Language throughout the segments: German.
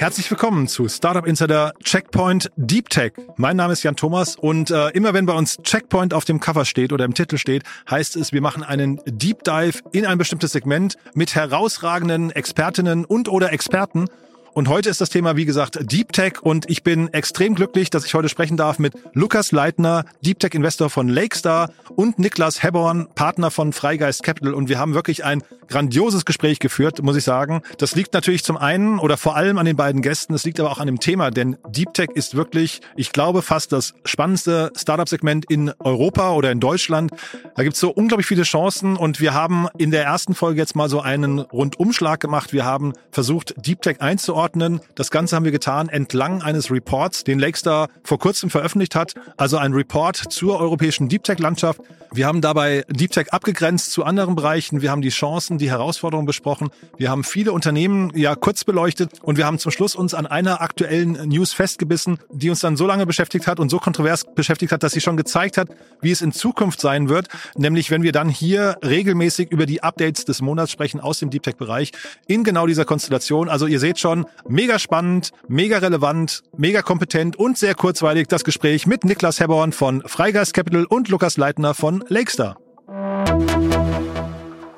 Herzlich willkommen zu Startup Insider Checkpoint Deep Tech. Mein Name ist Jan Thomas und äh, immer wenn bei uns Checkpoint auf dem Cover steht oder im Titel steht, heißt es, wir machen einen Deep Dive in ein bestimmtes Segment mit herausragenden Expertinnen und oder Experten und heute ist das Thema, wie gesagt, Deep Tech und ich bin extrem glücklich, dass ich heute sprechen darf mit Lukas Leitner, Deep Tech Investor von Lakestar und Niklas Hebborn, Partner von Freigeist Capital und wir haben wirklich ein grandioses Gespräch geführt, muss ich sagen. Das liegt natürlich zum einen oder vor allem an den beiden Gästen, es liegt aber auch an dem Thema, denn Deep Tech ist wirklich, ich glaube, fast das spannendste Startup-Segment in Europa oder in Deutschland. Da gibt's so unglaublich viele Chancen und wir haben in der ersten Folge jetzt mal so einen Rundumschlag gemacht. Wir haben versucht, Deep Tech einzuordnen einordnen. Das Ganze haben wir getan entlang eines Reports, den Lakestar vor kurzem veröffentlicht hat. Also ein Report zur europäischen Deep Tech-Landschaft. Wir haben dabei Deep Tech abgegrenzt zu anderen Bereichen. Wir haben die Chancen, die Herausforderungen besprochen. Wir haben viele Unternehmen ja kurz beleuchtet und wir haben zum Schluss uns an einer aktuellen News festgebissen, die uns dann so lange beschäftigt hat und so kontrovers beschäftigt hat, dass sie schon gezeigt hat, wie es in Zukunft sein wird. Nämlich, wenn wir dann hier regelmäßig über die Updates des Monats sprechen aus dem Deep Tech-Bereich in genau dieser Konstellation. Also ihr seht schon, Mega spannend, mega relevant, mega kompetent und sehr kurzweilig das Gespräch mit Niklas Hebborn von Freigeist Capital und Lukas Leitner von Lakestar.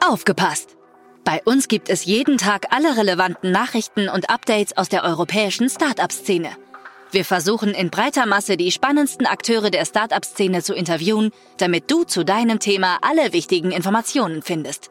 Aufgepasst! Bei uns gibt es jeden Tag alle relevanten Nachrichten und Updates aus der europäischen Startup-Szene. Wir versuchen in breiter Masse die spannendsten Akteure der Startup-Szene zu interviewen, damit du zu deinem Thema alle wichtigen Informationen findest.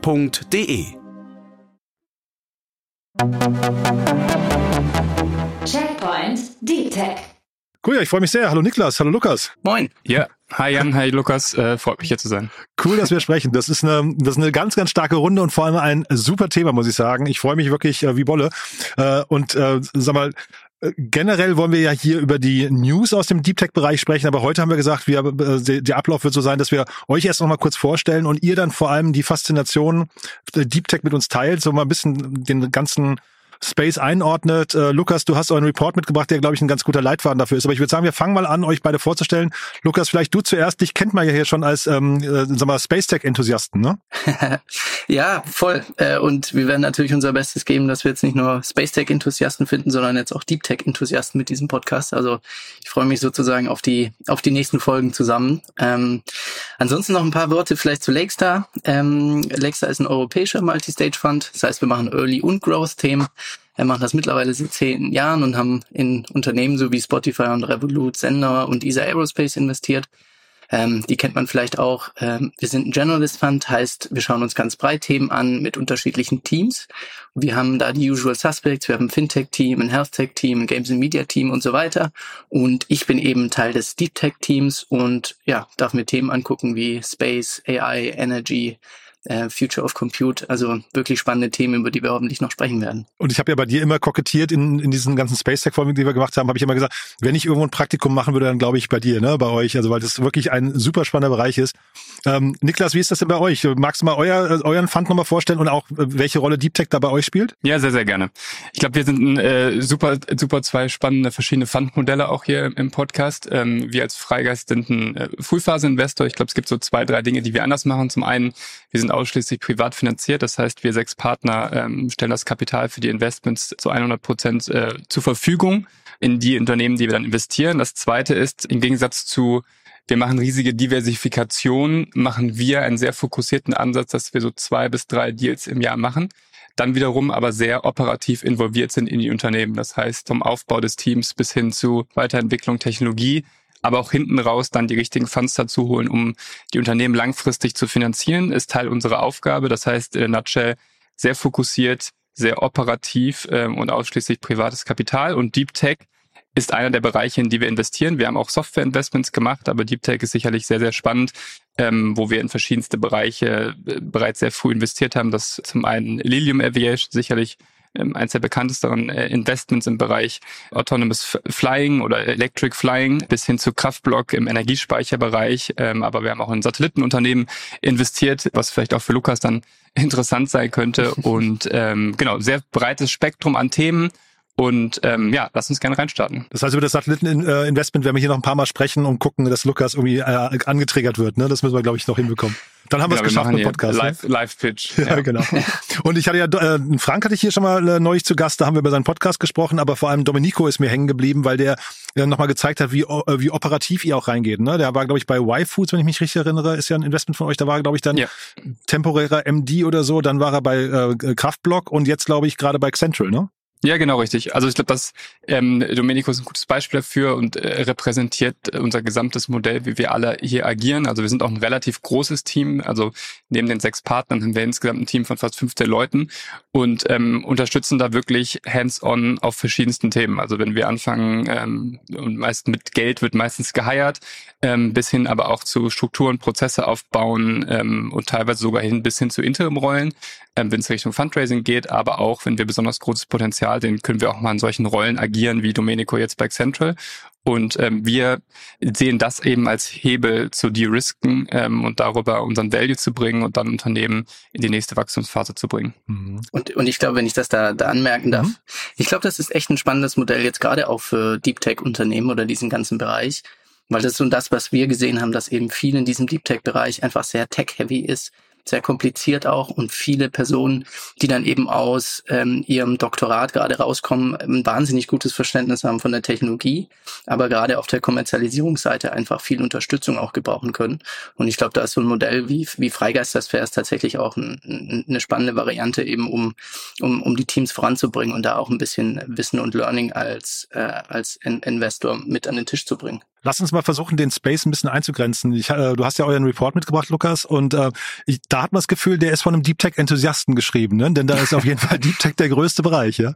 f.de. Checkpoint Deep Tech. Cool, ja, ich freue mich sehr. Hallo Niklas, hallo Lukas. Moin. Ja, hi Jan, hi Lukas, äh, freut mich hier zu sein. Cool, dass wir sprechen. Das ist eine, das ist eine ganz, ganz starke Runde und vor allem ein super Thema, muss ich sagen. Ich freue mich wirklich äh, wie Bolle. Äh, und äh, sag mal, generell wollen wir ja hier über die News aus dem Deep Tech Bereich sprechen, aber heute haben wir gesagt, wir, äh, der Ablauf wird so sein, dass wir euch erst noch mal kurz vorstellen und ihr dann vor allem die Faszination Deep Tech mit uns teilt, so mal ein bisschen den ganzen Space einordnet. Äh, Lukas, du hast euren Report mitgebracht, der, glaube ich, ein ganz guter Leitfaden dafür ist. Aber ich würde sagen, wir fangen mal an, euch beide vorzustellen. Lukas, vielleicht du zuerst. Dich kennt man ja hier schon als ähm, äh, sag mal, Space Tech-Enthusiasten, ne? ja, voll. Äh, und wir werden natürlich unser Bestes geben, dass wir jetzt nicht nur Space Tech-Enthusiasten finden, sondern jetzt auch Deep Tech-Enthusiasten mit diesem Podcast. Also ich freue mich sozusagen auf die, auf die nächsten Folgen zusammen. Ähm, ansonsten noch ein paar Worte vielleicht zu Lakestar. Ähm, Lakestar ist ein europäischer Multistage-Fund. Das heißt, wir machen Early- und Growth-Themen. Wir machen das mittlerweile seit zehn Jahren und haben in Unternehmen so wie Spotify und Revolut, Sender und ESA Aerospace investiert. Ähm, die kennt man vielleicht auch. Ähm, wir sind ein Generalist Fund, heißt, wir schauen uns ganz breit Themen an mit unterschiedlichen Teams. Wir haben da die Usual Suspects, wir haben ein Fintech-Team, ein Health-Tech-Team, ein Games and Media-Team und so weiter. Und ich bin eben Teil des Deep Tech-Teams und ja, darf mir Themen angucken wie Space, AI, Energy, äh, Future of Compute. Also wirklich spannende Themen, über die wir hoffentlich noch sprechen werden. Und ich habe ja bei dir immer kokettiert in, in diesen ganzen Space Tech Folgen, die wir gemacht haben, habe ich immer gesagt, wenn ich irgendwo ein Praktikum machen würde, dann glaube ich bei dir, ne, bei euch. Also weil das wirklich ein super spannender Bereich ist. Ähm, Niklas, wie ist das denn bei euch? Magst du mal euer, euren Fund nochmal vorstellen und auch äh, welche Rolle Deep Tech da bei euch spielt? Ja, sehr, sehr gerne. Ich glaube, wir sind ein, äh, super, super zwei spannende verschiedene Fundmodelle auch hier im Podcast. Ähm, wir als Freigeist sind ein äh, Frühphase-Investor. Ich glaube, es gibt so zwei, drei Dinge, die wir anders machen. Zum einen, wir sind ausschließlich privat finanziert. Das heißt, wir sechs Partner ähm, stellen das Kapital für die Investments zu 100 Prozent äh, zur Verfügung in die Unternehmen, die wir dann investieren. Das zweite ist, im Gegensatz zu wir machen riesige Diversifikation, machen wir einen sehr fokussierten Ansatz, dass wir so zwei bis drei Deals im Jahr machen. dann wiederum aber sehr operativ involviert sind in die Unternehmen. Das heißt, vom Aufbau des Teams bis hin zu Weiterentwicklung Technologie, aber auch hinten raus dann die richtigen Funds dazu holen, um die Unternehmen langfristig zu finanzieren, ist Teil unserer Aufgabe. Das heißt, in der Nutshell sehr fokussiert, sehr operativ ähm, und ausschließlich privates Kapital und Deep Tech ist einer der Bereiche, in die wir investieren. Wir haben auch Software-Investments gemacht, aber Deep Tech ist sicherlich sehr, sehr spannend, ähm, wo wir in verschiedenste Bereiche äh, bereits sehr früh investiert haben. Das zum einen Lilium Aviation, sicherlich ähm, eines der bekanntesten äh, Investments im Bereich Autonomous Flying oder Electric Flying bis hin zu Kraftblock im Energiespeicherbereich. Ähm, aber wir haben auch in Satellitenunternehmen investiert, was vielleicht auch für Lukas dann interessant sein könnte. Und ähm, genau, sehr breites Spektrum an Themen und ähm, ja, lass uns gerne reinstarten. Das heißt, über das Satelliteninvestment werden wir hier noch ein paar Mal sprechen und gucken, dass Lukas irgendwie äh, angetriggert wird. Ne? Das müssen wir, glaube ich, noch hinbekommen. Dann haben genau, wir es geschafft mit Podcast. Live, ne? live Pitch. Ja, ja, genau. Und ich hatte ja, äh, Frank hatte ich hier schon mal äh, neulich zu Gast, da haben wir über seinen Podcast gesprochen, aber vor allem Domenico ist mir hängen geblieben, weil der äh, nochmal gezeigt hat, wie, äh, wie operativ ihr auch reingeht. Ne? Der war, glaube ich, bei Y-Foods, wenn ich mich richtig erinnere, ist ja ein Investment von euch, da war, glaube ich, dann ja. temporärer MD oder so, dann war er bei äh, Kraftblock und jetzt, glaube ich, gerade bei Central, ne? Ja, genau richtig. Also ich glaube, dass ähm, Domenico ist ein gutes Beispiel dafür und äh, repräsentiert unser gesamtes Modell, wie wir alle hier agieren. Also wir sind auch ein relativ großes Team. Also neben den sechs Partnern haben wir insgesamt ein Team von fast 15 Leuten und ähm, unterstützen da wirklich hands-on auf verschiedensten Themen. Also wenn wir anfangen, ähm, und meist mit Geld wird meistens geheiert, ähm, bis hin aber auch zu Strukturen, Prozesse aufbauen ähm, und teilweise sogar hin bis hin zu Interimrollen, ähm, wenn es Richtung Fundraising geht, aber auch wenn wir besonders großes Potenzial, den können wir auch mal in solchen Rollen agieren wie Domenico jetzt bei Central. Und ähm, wir sehen das eben als Hebel zu de-risken ähm, und darüber unseren Value zu bringen und dann Unternehmen in die nächste Wachstumsphase zu bringen. Mhm. Und, und ich glaube, wenn ich das da, da anmerken darf, mhm. ich glaube, das ist echt ein spannendes Modell jetzt gerade auch für Deep Tech-Unternehmen oder diesen ganzen Bereich, weil das ist so das, was wir gesehen haben, dass eben viel in diesem Deep Tech-Bereich einfach sehr tech-heavy ist sehr kompliziert auch und viele Personen, die dann eben aus ähm, ihrem Doktorat gerade rauskommen, ein wahnsinnig gutes Verständnis haben von der Technologie, aber gerade auf der Kommerzialisierungsseite einfach viel Unterstützung auch gebrauchen können. Und ich glaube, da ist so ein Modell wie, wie Freigeist das Fair ist tatsächlich auch ein, eine spannende Variante eben, um, um, um die Teams voranzubringen und da auch ein bisschen Wissen und Learning als, äh, als Investor mit an den Tisch zu bringen. Lass uns mal versuchen, den Space ein bisschen einzugrenzen. Ich, äh, du hast ja euren Report mitgebracht, Lukas, und äh, ich, da hat man das Gefühl, der ist von einem Deep Tech-Enthusiasten geschrieben, ne? denn da ist auf jeden Fall Deep Tech der größte Bereich, ja?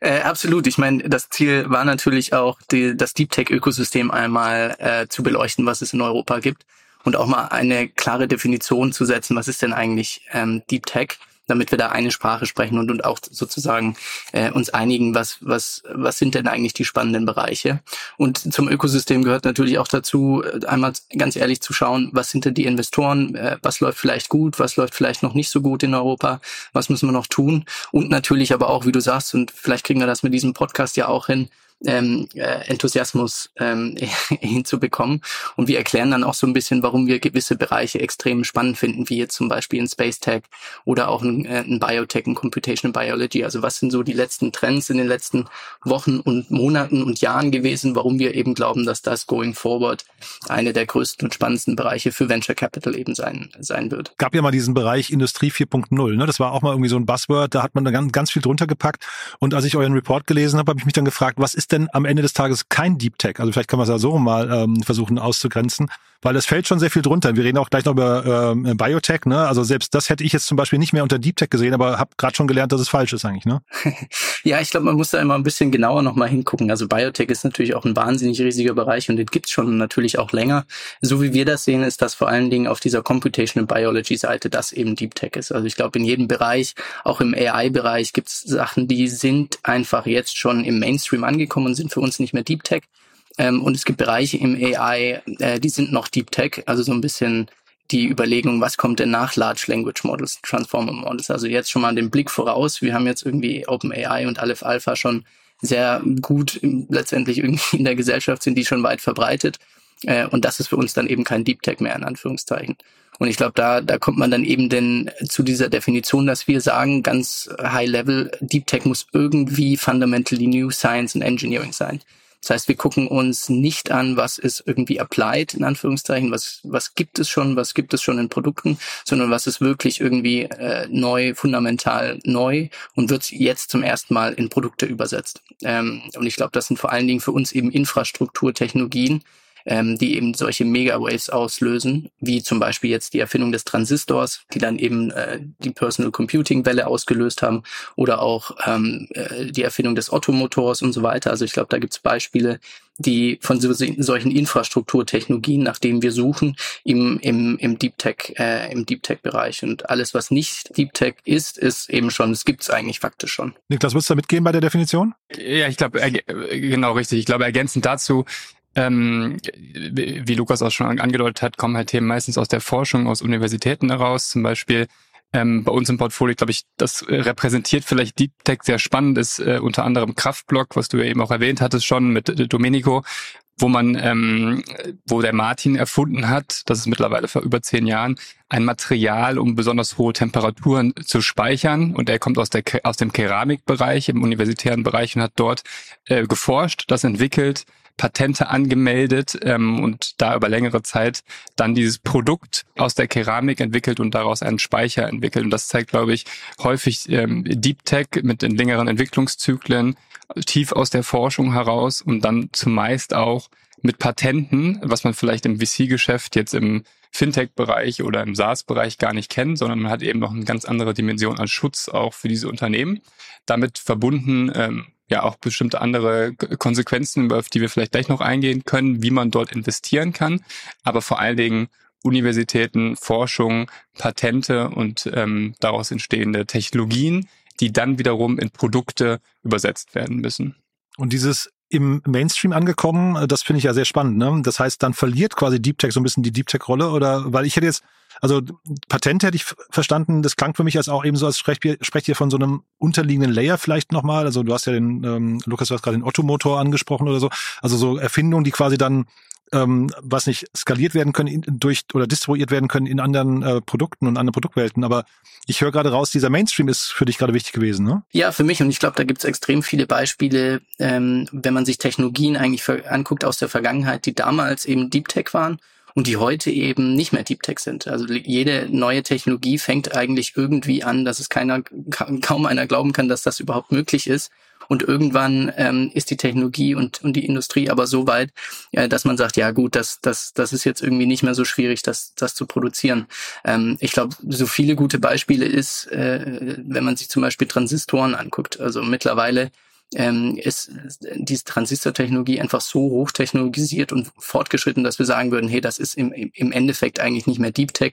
Äh, absolut. Ich meine, das Ziel war natürlich auch, die, das Deep Tech-Ökosystem einmal äh, zu beleuchten, was es in Europa gibt und auch mal eine klare Definition zu setzen, was ist denn eigentlich ähm, Deep Tech damit wir da eine Sprache sprechen und, und auch sozusagen äh, uns einigen, was, was, was sind denn eigentlich die spannenden Bereiche. Und zum Ökosystem gehört natürlich auch dazu, äh, einmal ganz ehrlich zu schauen, was sind denn die Investoren, äh, was läuft vielleicht gut, was läuft vielleicht noch nicht so gut in Europa, was müssen wir noch tun. Und natürlich aber auch, wie du sagst, und vielleicht kriegen wir das mit diesem Podcast ja auch hin, ähm, äh, Enthusiasmus ähm, hinzubekommen. Und wir erklären dann auch so ein bisschen, warum wir gewisse Bereiche extrem spannend finden, wie jetzt zum Beispiel in Space Tech oder auch in, äh, Biotech, in Computational Biology. Also was sind so die letzten Trends in den letzten Wochen und Monaten und Jahren gewesen, warum wir eben glauben, dass das going forward eine der größten und spannendsten Bereiche für Venture Capital eben sein, sein wird. Gab ja mal diesen Bereich Industrie 4.0, ne? Das war auch mal irgendwie so ein Buzzword, da hat man da ganz, ganz viel drunter gepackt. Und als ich euren Report gelesen habe, habe ich mich dann gefragt, was ist ist denn am Ende des Tages kein Deep Tech? Also vielleicht kann man es ja so mal ähm, versuchen auszugrenzen weil es fällt schon sehr viel drunter. Wir reden auch gleich noch über äh, Biotech, ne? Also selbst das hätte ich jetzt zum Beispiel nicht mehr unter Deep Tech gesehen, aber habe gerade schon gelernt, dass es falsch ist eigentlich, ne? ja, ich glaube, man muss da immer ein bisschen genauer nochmal hingucken. Also Biotech ist natürlich auch ein wahnsinnig riesiger Bereich und den gibt's schon natürlich auch länger. So wie wir das sehen, ist das vor allen Dingen auf dieser Computational Biology Seite, das eben Deep Tech ist. Also ich glaube, in jedem Bereich, auch im AI-Bereich, gibt's Sachen, die sind einfach jetzt schon im Mainstream angekommen und sind für uns nicht mehr Deep Tech. Ähm, und es gibt Bereiche im AI, äh, die sind noch Deep Tech, also so ein bisschen die Überlegung, was kommt denn nach Large Language Models, Transformer Models. Also jetzt schon mal den Blick voraus. Wir haben jetzt irgendwie OpenAI und Aleph Alpha schon sehr gut letztendlich irgendwie in der Gesellschaft sind die schon weit verbreitet. Äh, und das ist für uns dann eben kein Deep Tech mehr, in Anführungszeichen. Und ich glaube, da, da kommt man dann eben denn zu dieser Definition, dass wir sagen, ganz high level, Deep Tech muss irgendwie fundamentally new science and engineering sein. Das heißt, wir gucken uns nicht an, was ist irgendwie applied, in Anführungszeichen, was, was gibt es schon, was gibt es schon in Produkten, sondern was ist wirklich irgendwie äh, neu, fundamental neu und wird jetzt zum ersten Mal in Produkte übersetzt. Ähm, und ich glaube, das sind vor allen Dingen für uns eben Infrastrukturtechnologien, ähm, die eben solche Megawaves auslösen, wie zum Beispiel jetzt die Erfindung des Transistors, die dann eben äh, die Personal Computing Welle ausgelöst haben, oder auch ähm, äh, die Erfindung des Ottomotors und so weiter. Also ich glaube, da gibt es Beispiele, die von so, solchen Infrastrukturtechnologien, nach denen wir suchen, im, im, im Deep Tech, äh, im Deep Tech Bereich. Und alles, was nicht Deep Tech ist, ist eben schon, es gibt es eigentlich faktisch schon. Niklas, würdest du da mitgehen bei der Definition? Ja, ich glaube, genau richtig. Ich glaube, ergänzend dazu, ähm, wie Lukas auch schon angedeutet hat, kommen halt Themen meistens aus der Forschung, aus Universitäten heraus. Zum Beispiel ähm, bei uns im Portfolio, glaube ich, das repräsentiert vielleicht Deep Tech sehr spannend, ist äh, unter anderem Kraftblock, was du ja eben auch erwähnt hattest schon mit äh, Domenico, wo man, ähm, wo der Martin erfunden hat, das ist mittlerweile vor über zehn Jahren, ein Material, um besonders hohe Temperaturen zu speichern. Und er kommt aus, der, aus dem Keramikbereich, im universitären Bereich und hat dort äh, geforscht, das entwickelt, Patente angemeldet ähm, und da über längere Zeit dann dieses Produkt aus der Keramik entwickelt und daraus einen Speicher entwickelt. Und das zeigt, glaube ich, häufig ähm, Deep Tech mit den längeren Entwicklungszyklen tief aus der Forschung heraus und dann zumeist auch mit Patenten, was man vielleicht im VC-Geschäft jetzt im Fintech-Bereich oder im SaaS-Bereich gar nicht kennt, sondern man hat eben noch eine ganz andere Dimension an Schutz auch für diese Unternehmen. Damit verbunden ähm, ja auch bestimmte andere Konsequenzen, auf die wir vielleicht gleich noch eingehen können, wie man dort investieren kann, aber vor allen Dingen Universitäten, Forschung, Patente und ähm, daraus entstehende Technologien, die dann wiederum in Produkte übersetzt werden müssen. Und dieses im Mainstream angekommen, das finde ich ja sehr spannend. Ne? Das heißt, dann verliert quasi Deep Tech so ein bisschen die Deep Tech-Rolle oder weil ich hätte jetzt also Patente hätte ich verstanden, das klang für mich als auch eben so, als sprecht ihr, sprecht ihr von so einem unterliegenden Layer vielleicht nochmal. Also du hast ja den, ähm, Lukas, du hast gerade den Ottomotor angesprochen oder so. Also so Erfindungen, die quasi dann ähm, was nicht skaliert werden können in, durch oder distribuiert werden können in anderen äh, Produkten und anderen Produktwelten. Aber ich höre gerade raus, dieser Mainstream ist für dich gerade wichtig gewesen, ne? Ja, für mich und ich glaube, da gibt es extrem viele Beispiele, ähm, wenn man sich Technologien eigentlich anguckt aus der Vergangenheit, die damals eben Deep Tech waren und die heute eben nicht mehr Deep Tech sind. Also jede neue Technologie fängt eigentlich irgendwie an, dass es keiner, kaum einer glauben kann, dass das überhaupt möglich ist. Und irgendwann ähm, ist die Technologie und, und die Industrie aber so weit, äh, dass man sagt, ja gut, das, das, das ist jetzt irgendwie nicht mehr so schwierig, das, das zu produzieren. Ähm, ich glaube, so viele gute Beispiele ist, äh, wenn man sich zum Beispiel Transistoren anguckt. Also mittlerweile ähm, ist diese Transistortechnologie einfach so hochtechnologisiert und fortgeschritten, dass wir sagen würden, hey, das ist im, im Endeffekt eigentlich nicht mehr Deep Tech.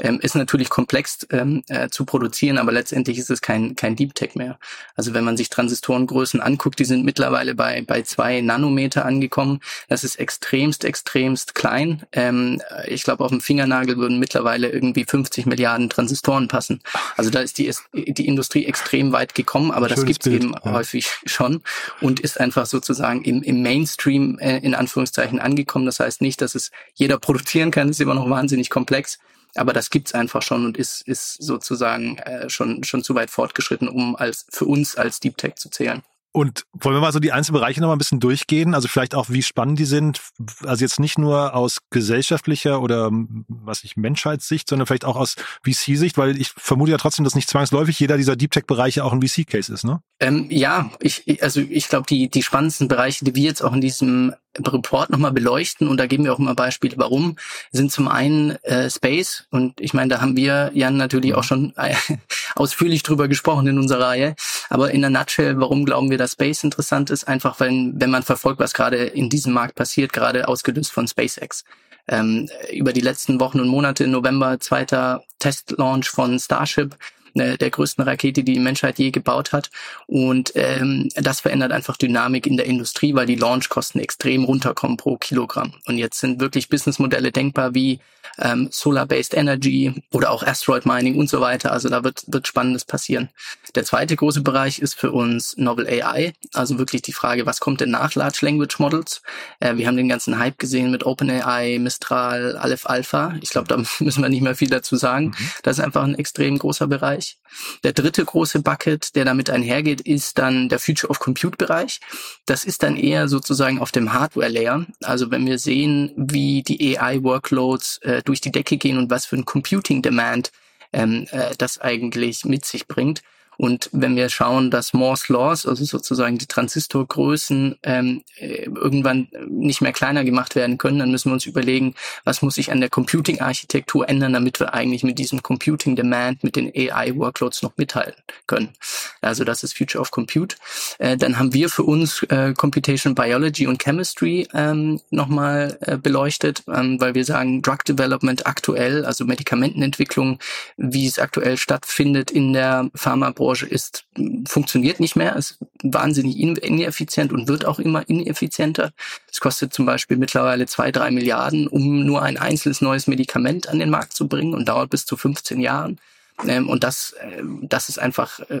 Ähm, ist natürlich komplex ähm, äh, zu produzieren, aber letztendlich ist es kein, kein Deep Tech mehr. Also wenn man sich Transistorengrößen anguckt, die sind mittlerweile bei, bei zwei Nanometer angekommen. Das ist extremst, extremst klein. Ähm, ich glaube, auf dem Fingernagel würden mittlerweile irgendwie 50 Milliarden Transistoren passen. Also da ist die, ist die Industrie extrem weit gekommen, aber Schönes das gibt es eben ja. häufig schon und ist einfach sozusagen im, im Mainstream äh, in Anführungszeichen angekommen. Das heißt nicht, dass es jeder produzieren kann, ist immer noch wahnsinnig komplex. Aber das gibt's einfach schon und ist, ist sozusagen äh, schon, schon zu weit fortgeschritten, um als für uns als Deep Tech zu zählen. Und wollen wir mal so die einzelnen Bereiche noch mal ein bisschen durchgehen? Also vielleicht auch, wie spannend die sind. Also jetzt nicht nur aus gesellschaftlicher oder was ich Menschheitssicht, sondern vielleicht auch aus VC-Sicht, weil ich vermute ja trotzdem, dass nicht zwangsläufig jeder dieser Deep Tech-Bereiche auch ein VC-Case ist, ne? Ähm, ja, ich, also ich glaube, die, die spannendsten Bereiche, die wir jetzt auch in diesem Report nochmal beleuchten und da geben wir auch immer Beispiele, warum, sind zum einen äh, Space und ich meine, da haben wir, Jan, natürlich auch schon äh, ausführlich drüber gesprochen in unserer Reihe, aber in der Nutshell, warum glauben wir, dass Space interessant ist? Einfach, wenn, wenn man verfolgt, was gerade in diesem Markt passiert, gerade ausgelöst von SpaceX. Ähm, über die letzten Wochen und Monate, im November, zweiter Testlaunch von Starship, äh, der größten Rakete, die die Menschheit je gebaut hat. Und ähm, das verändert einfach Dynamik in der Industrie, weil die Launchkosten extrem runterkommen pro Kilogramm. Und jetzt sind wirklich Businessmodelle denkbar wie ähm, Solar-Based Energy oder auch Asteroid Mining und so weiter. Also da wird, wird Spannendes passieren. Der zweite große Bereich ist für uns Novel AI, also wirklich die Frage, was kommt denn nach Large Language Models? Äh, wir haben den ganzen Hype gesehen mit OpenAI, Mistral, Aleph Alpha. Ich glaube, da müssen wir nicht mehr viel dazu sagen. Mhm. Das ist einfach ein extrem großer Bereich. Bereich. Der dritte große Bucket, der damit einhergeht, ist dann der Future of Compute Bereich. Das ist dann eher sozusagen auf dem Hardware Layer. Also wenn wir sehen, wie die AI Workloads äh, durch die Decke gehen und was für ein Computing Demand ähm, äh, das eigentlich mit sich bringt, und wenn wir schauen, dass Moore's Laws, also sozusagen die Transistorgrößen, ähm, äh, irgendwann nicht mehr kleiner gemacht werden können, dann müssen wir uns überlegen, was muss sich an der Computing-Architektur ändern, damit wir eigentlich mit diesem Computing-Demand, mit den AI-Workloads noch mithalten können. Also das ist Future of Compute. Äh, dann haben wir für uns äh, Computation Biology und Chemistry ähm, nochmal äh, beleuchtet, ähm, weil wir sagen, Drug Development aktuell, also Medikamentenentwicklung, wie es aktuell stattfindet in der Pharmabranche, Branche ist, funktioniert nicht mehr, ist wahnsinnig ineffizient und wird auch immer ineffizienter. Es kostet zum Beispiel mittlerweile zwei, drei Milliarden, um nur ein einzelnes neues Medikament an den Markt zu bringen und dauert bis zu 15 Jahren. Ähm, und das, äh, das ist einfach, äh,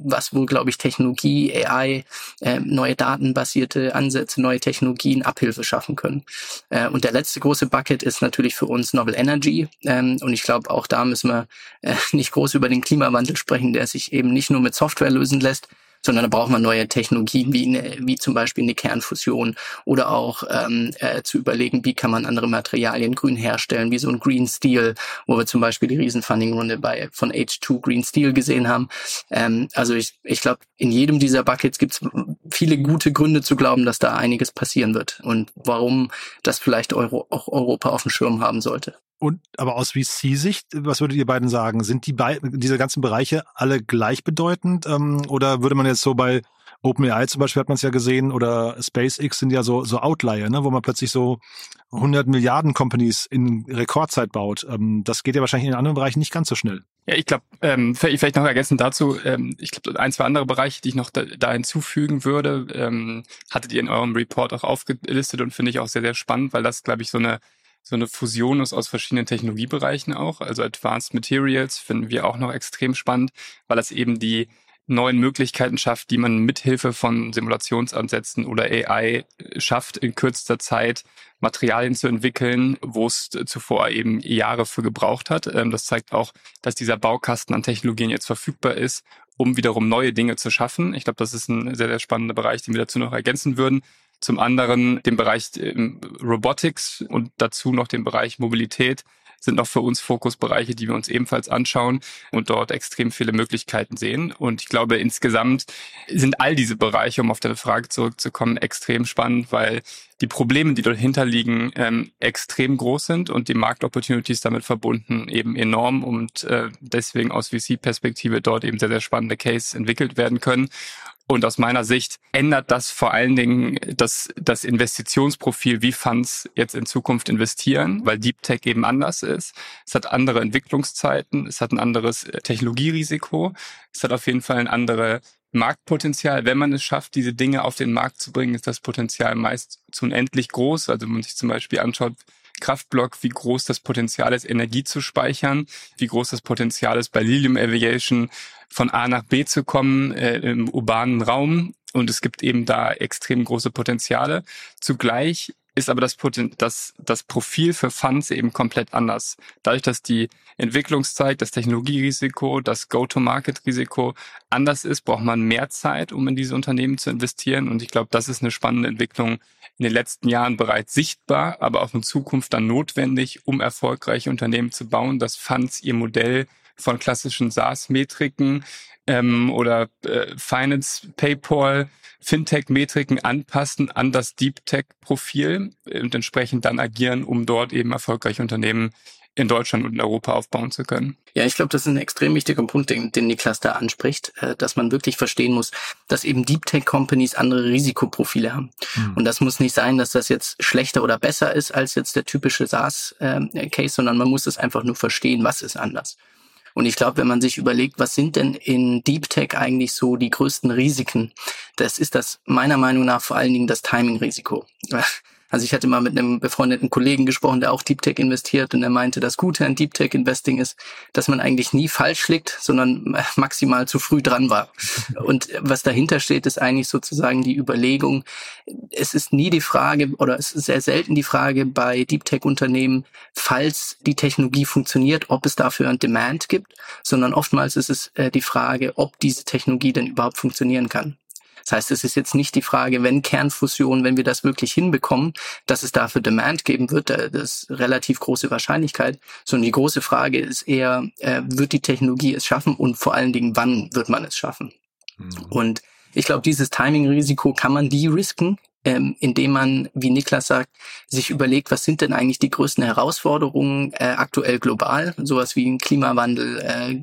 was wohl, glaube ich, Technologie, AI, äh, neue datenbasierte Ansätze, neue Technologien Abhilfe schaffen können. Äh, und der letzte große Bucket ist natürlich für uns Novel Energy. Ähm, und ich glaube, auch da müssen wir äh, nicht groß über den Klimawandel sprechen, der sich eben nicht nur mit Software lösen lässt, sondern da braucht man neue Technologien wie, eine, wie zum Beispiel eine Kernfusion oder auch ähm, äh, zu überlegen, wie kann man andere Materialien grün herstellen, wie so ein Green Steel, wo wir zum Beispiel die Riesenfunding-Runde bei von H2 Green Steel gesehen haben. Ähm, also ich, ich glaube, in jedem dieser Buckets gibt es viele gute Gründe zu glauben, dass da einiges passieren wird und warum das vielleicht Euro, auch Europa auf dem Schirm haben sollte. Und aber aus VC-Sicht, was würdet ihr beiden sagen? Sind die beiden, diese ganzen Bereiche alle gleichbedeutend? Ähm, oder würde man jetzt so bei OpenAI zum Beispiel hat man es ja gesehen oder SpaceX sind ja so, so Outlier, ne, wo man plötzlich so 100 Milliarden Companies in Rekordzeit baut. Ähm, das geht ja wahrscheinlich in anderen Bereichen nicht ganz so schnell. Ja, ich glaube, ähm, vielleicht noch ergänzend dazu, ähm, ich glaube, ein, zwei andere Bereiche, die ich noch da, da hinzufügen würde, ähm, hattet ihr in eurem Report auch aufgelistet und finde ich auch sehr, sehr spannend, weil das, glaube ich, so eine so eine Fusion ist aus verschiedenen Technologiebereichen auch. Also Advanced Materials finden wir auch noch extrem spannend, weil das eben die neuen Möglichkeiten schafft, die man mithilfe von Simulationsansätzen oder AI schafft, in kürzester Zeit Materialien zu entwickeln, wo es zuvor eben Jahre für gebraucht hat. Ähm, das zeigt auch, dass dieser Baukasten an Technologien jetzt verfügbar ist, um wiederum neue Dinge zu schaffen. Ich glaube, das ist ein sehr, sehr spannender Bereich, den wir dazu noch ergänzen würden. Zum anderen den Bereich ähm, Robotics und dazu noch den Bereich Mobilität sind noch für uns Fokusbereiche, die wir uns ebenfalls anschauen und dort extrem viele Möglichkeiten sehen. Und ich glaube, insgesamt sind all diese Bereiche, um auf deine Frage zurückzukommen, extrem spannend, weil die Probleme, die dahinter liegen, ähm, extrem groß sind und die Marktopportunities damit verbunden eben enorm und äh, deswegen aus VC-Perspektive dort eben sehr, sehr spannende Case entwickelt werden können. Und aus meiner Sicht ändert das vor allen Dingen das, das Investitionsprofil, wie Funds jetzt in Zukunft investieren, weil Deep Tech eben anders ist. Es hat andere Entwicklungszeiten, es hat ein anderes äh, Technologierisiko, es hat auf jeden Fall ein anderes Marktpotenzial. Wenn man es schafft, diese Dinge auf den Markt zu bringen, ist das Potenzial meist zu unendlich groß. Also wenn man sich zum Beispiel anschaut, Kraftblock, wie groß das Potenzial ist, Energie zu speichern, wie groß das Potenzial ist, bei Lilium Aviation von A nach B zu kommen äh, im urbanen Raum. Und es gibt eben da extrem große Potenziale. Zugleich ist aber das, das, das Profil für Funds eben komplett anders. Dadurch, dass die Entwicklungszeit, das Technologierisiko, das Go-to-Market-Risiko anders ist, braucht man mehr Zeit, um in diese Unternehmen zu investieren. Und ich glaube, das ist eine spannende Entwicklung in den letzten Jahren bereits sichtbar, aber auch in Zukunft dann notwendig, um erfolgreiche Unternehmen zu bauen, dass Funds ihr Modell von klassischen SaaS-Metriken ähm, oder äh, Finance, PayPal, Fintech-Metriken anpassen an das Deep Tech-Profil und entsprechend dann agieren, um dort eben erfolgreiche Unternehmen in Deutschland und in Europa aufbauen zu können. Ja, ich glaube, das ist ein extrem wichtiger Punkt, den, den Niklas da anspricht, äh, dass man wirklich verstehen muss, dass eben Deep Tech Companies andere Risikoprofile haben. Mhm. Und das muss nicht sein, dass das jetzt schlechter oder besser ist als jetzt der typische SaaS-Case, äh, sondern man muss es einfach nur verstehen, was ist anders. Und ich glaube, wenn man sich überlegt, was sind denn in Deep Tech eigentlich so die größten Risiken, das ist das meiner Meinung nach vor allen Dingen das Timing-Risiko. Also ich hatte mal mit einem befreundeten Kollegen gesprochen, der auch Deep Tech investiert und er meinte, das Gute an Deep Tech Investing ist, dass man eigentlich nie falsch liegt, sondern maximal zu früh dran war. Und was dahinter steht, ist eigentlich sozusagen die Überlegung, es ist nie die Frage oder es ist sehr selten die Frage bei Deep Tech Unternehmen, falls die Technologie funktioniert, ob es dafür ein Demand gibt, sondern oftmals ist es äh, die Frage, ob diese Technologie denn überhaupt funktionieren kann. Das heißt, es ist jetzt nicht die Frage, wenn Kernfusion, wenn wir das wirklich hinbekommen, dass es dafür Demand geben wird, das ist relativ große Wahrscheinlichkeit, sondern die große Frage ist eher, äh, wird die Technologie es schaffen und vor allen Dingen, wann wird man es schaffen? Mhm. Und ich glaube, dieses Timing-Risiko kann man de-risken, ähm, indem man, wie Niklas sagt, sich überlegt, was sind denn eigentlich die größten Herausforderungen äh, aktuell global, sowas wie Klimawandel, äh,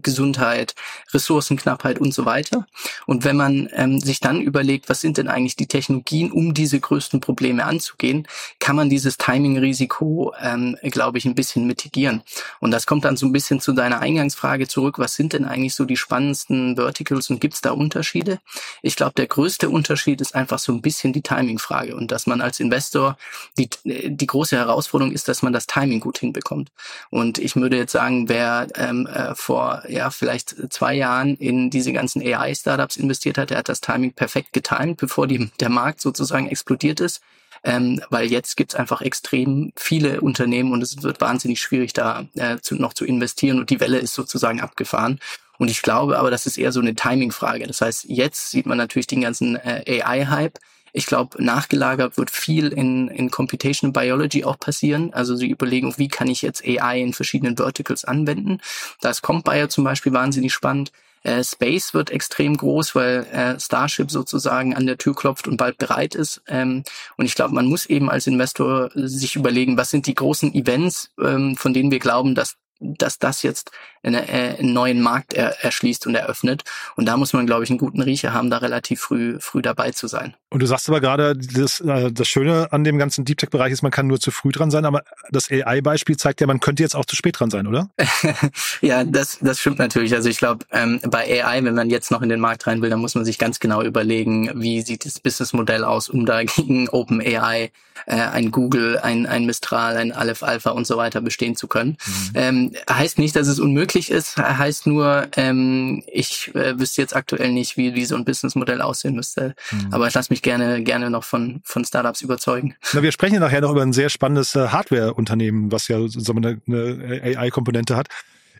Gesundheit, Ressourcenknappheit und so weiter. Und wenn man ähm, sich dann überlegt, was sind denn eigentlich die Technologien, um diese größten Probleme anzugehen, kann man dieses Timing-Risiko, ähm, glaube ich, ein bisschen mitigieren. Und das kommt dann so ein bisschen zu deiner Eingangsfrage zurück, was sind denn eigentlich so die spannendsten Verticals und gibt es da Unterschiede? Ich glaube, der größte Unterschied ist einfach so ein bisschen die Timing-Frage und dass man als Investor die, die große Herausforderung ist, dass man das Timing gut hinbekommt. Und ich würde jetzt sagen, wer ähm, äh, vor ja vielleicht zwei Jahren in diese ganzen AI-Startups investiert hat, der hat das Timing perfekt getimt, bevor die, der Markt sozusagen explodiert ist. Ähm, weil jetzt gibt's einfach extrem viele Unternehmen und es wird wahnsinnig schwierig, da äh, zu, noch zu investieren und die Welle ist sozusagen abgefahren. Und ich glaube aber, das ist eher so eine Timing-Frage. Das heißt, jetzt sieht man natürlich den ganzen äh, AI-Hype. Ich glaube, nachgelagert wird viel in, in Computational Biology auch passieren. Also die Überlegung, wie kann ich jetzt AI in verschiedenen Verticals anwenden. Da ist CompBio zum Beispiel wahnsinnig spannend. Äh, Space wird extrem groß, weil äh, Starship sozusagen an der Tür klopft und bald bereit ist. Ähm, und ich glaube, man muss eben als Investor sich überlegen, was sind die großen Events, ähm, von denen wir glauben, dass dass das jetzt einen neuen Markt er, erschließt und eröffnet. Und da muss man, glaube ich, einen guten Riecher haben, da relativ früh, früh dabei zu sein. Und du sagst aber gerade, das, äh, das Schöne an dem ganzen Deep Tech-Bereich ist, man kann nur zu früh dran sein, aber das AI-Beispiel zeigt ja, man könnte jetzt auch zu spät dran sein, oder? ja, das, das stimmt natürlich. Also ich glaube, ähm, bei AI, wenn man jetzt noch in den Markt rein will, dann muss man sich ganz genau überlegen, wie sieht das Businessmodell aus, um da gegen OpenAI, äh, ein Google, ein, ein Mistral, ein Aleph Alpha und so weiter bestehen zu können. Mhm. Ähm, heißt nicht, dass es unmöglich ist, heißt nur, ähm, ich äh, wüsste jetzt aktuell nicht, wie, wie so ein Businessmodell aussehen müsste. Mhm. Aber ich lasse mich gerne, gerne noch von, von Startups überzeugen. Na, wir sprechen ja nachher noch über ein sehr spannendes äh, Hardware-Unternehmen, was ja so eine, eine AI-Komponente hat.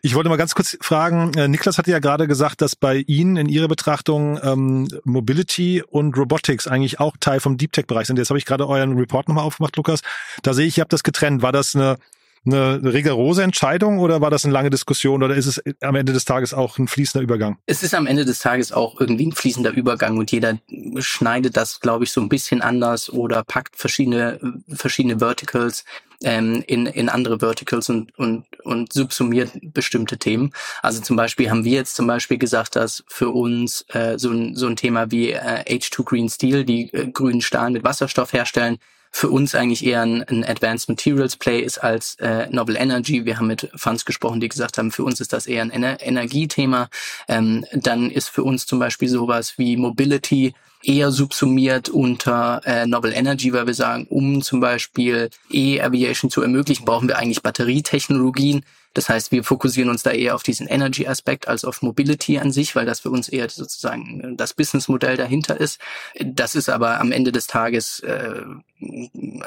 Ich wollte mal ganz kurz fragen, äh, Niklas hatte ja gerade gesagt, dass bei Ihnen in Ihrer Betrachtung ähm, Mobility und Robotics eigentlich auch Teil vom Deep Tech-Bereich sind. Jetzt habe ich gerade euren Report nochmal aufgemacht, Lukas. Da sehe ich, ihr habt das getrennt. War das eine eine rigorose Entscheidung oder war das eine lange Diskussion oder ist es am Ende des Tages auch ein fließender Übergang? Es ist am Ende des Tages auch irgendwie ein fließender Übergang und jeder schneidet das, glaube ich, so ein bisschen anders oder packt verschiedene, verschiedene Verticals ähm, in, in andere Verticals und, und, und subsumiert bestimmte Themen. Also zum Beispiel haben wir jetzt zum Beispiel gesagt, dass für uns äh, so, ein, so ein Thema wie äh, H2 Green Steel, die äh, grünen Stahl mit Wasserstoff herstellen, für uns eigentlich eher ein, ein Advanced Materials Play ist als äh, Novel Energy. Wir haben mit Funds gesprochen, die gesagt haben, für uns ist das eher ein Ener Energiethema. Ähm, dann ist für uns zum Beispiel sowas wie Mobility eher subsumiert unter äh, Novel Energy, weil wir sagen, um zum Beispiel E-Aviation zu ermöglichen, brauchen wir eigentlich Batterietechnologien. Das heißt, wir fokussieren uns da eher auf diesen Energy-Aspekt als auf Mobility an sich, weil das für uns eher sozusagen das Businessmodell dahinter ist. Das ist aber am Ende des Tages äh,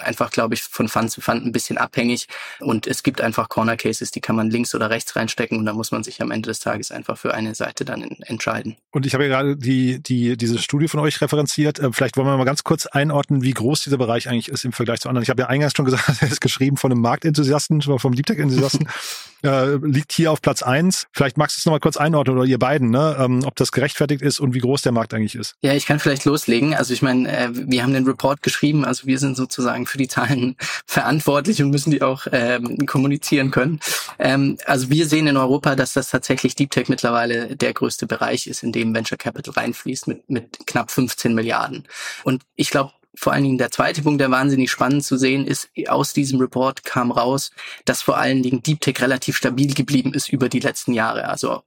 einfach, glaube ich, von Fund zu Fund ein bisschen abhängig. Und es gibt einfach Corner Cases, die kann man links oder rechts reinstecken und da muss man sich am Ende des Tages einfach für eine Seite dann entscheiden. Und ich habe ja gerade die, die, diese Studie von euch referenziert. Äh, vielleicht wollen wir mal ganz kurz einordnen, wie groß dieser Bereich eigentlich ist im Vergleich zu anderen. Ich habe ja eingangs schon gesagt, er ist geschrieben von einem Marktenthusiasten, vom Deep Tech-Enthusiasten. äh, liegt hier auf Platz eins. Vielleicht magst du es nochmal kurz einordnen oder ihr beiden, ne? ähm, ob das gerechtfertigt ist und wie groß der Markt eigentlich ist. Ja, ich kann vielleicht loslegen. Also ich meine, äh, wir haben den Report geschrieben, also wir sind sozusagen für die Zahlen verantwortlich und müssen die auch ähm, kommunizieren können. Ähm, also wir sehen in Europa, dass das tatsächlich Deep Tech mittlerweile der größte Bereich ist, in dem Venture Capital reinfließt mit, mit knapp 15 Milliarden. Und ich glaube, vor allen Dingen der zweite Punkt, der wahnsinnig spannend zu sehen ist, aus diesem Report kam raus, dass vor allen Dingen Deep Tech relativ stabil geblieben ist über die letzten Jahre. Also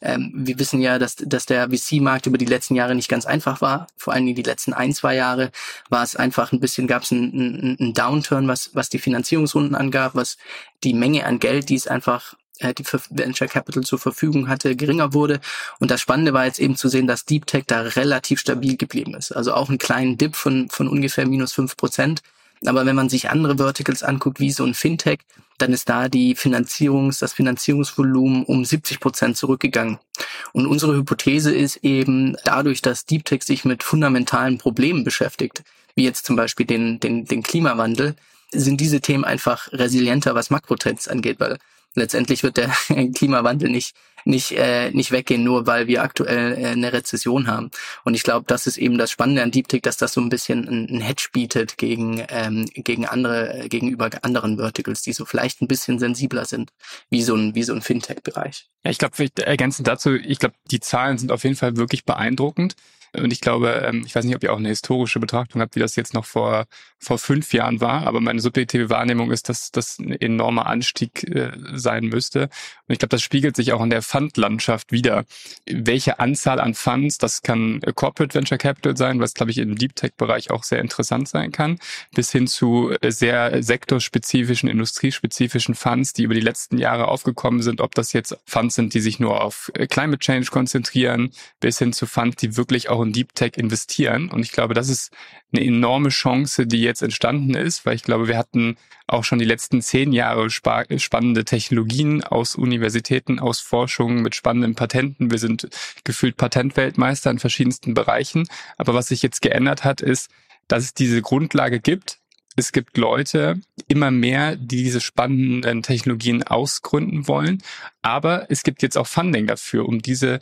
ähm, wir wissen ja, dass, dass der VC-Markt über die letzten Jahre nicht ganz einfach war. Vor allen Dingen die letzten ein, zwei Jahre war es einfach ein bisschen, gab es einen, einen Downturn, was, was die Finanzierungsrunden angab, was die Menge an Geld, die es einfach die Venture Capital zur Verfügung hatte, geringer wurde. Und das Spannende war jetzt eben zu sehen, dass Deep Tech da relativ stabil geblieben ist. Also auch einen kleinen Dip von, von ungefähr minus fünf Prozent. Aber wenn man sich andere Verticals anguckt, wie so ein Fintech, dann ist da die Finanzierungs, das Finanzierungsvolumen um 70 Prozent zurückgegangen. Und unsere Hypothese ist eben dadurch, dass Deep Tech sich mit fundamentalen Problemen beschäftigt, wie jetzt zum Beispiel den, den, den Klimawandel, sind diese Themen einfach resilienter, was Makrotrends angeht, weil letztendlich wird der Klimawandel nicht nicht äh, nicht weggehen, nur weil wir aktuell äh, eine Rezession haben. Und ich glaube, das ist eben das Spannende an Deep dass das so ein bisschen ein, ein Hedge bietet gegen ähm, gegen andere äh, gegenüber anderen Verticals, die so vielleicht ein bisschen sensibler sind, wie so ein wie so ein Fintech-Bereich. Ja, ich glaube, ergänzend dazu, ich glaube, die Zahlen sind auf jeden Fall wirklich beeindruckend. Und ich glaube, ähm, ich weiß nicht, ob ihr auch eine historische Betrachtung habt, wie das jetzt noch vor, vor fünf Jahren war, aber meine subjektive Wahrnehmung ist, dass das ein enormer Anstieg äh, sein müsste. Und ich glaube, das spiegelt sich auch in der Fundlandschaft wieder. Welche Anzahl an Funds, das kann Corporate Venture Capital sein, was, glaube ich, im Deep Tech-Bereich auch sehr interessant sein kann, bis hin zu sehr sektorspezifischen, industriespezifischen Funds, die über die letzten Jahre aufgekommen sind, ob das jetzt Funds sind, die sich nur auf Climate Change konzentrieren, bis hin zu Funds, die wirklich auch in Deep Tech investieren. Und ich glaube, das ist eine enorme Chance, die jetzt entstanden ist, weil ich glaube, wir hatten auch schon die letzten zehn Jahre spannende Technologien aus Universitäten, aus Forschung mit spannenden Patenten. Wir sind gefühlt Patentweltmeister in verschiedensten Bereichen. Aber was sich jetzt geändert hat, ist, dass es diese Grundlage gibt, es gibt Leute, immer mehr, die diese spannenden Technologien ausgründen wollen. Aber es gibt jetzt auch Funding dafür, um diese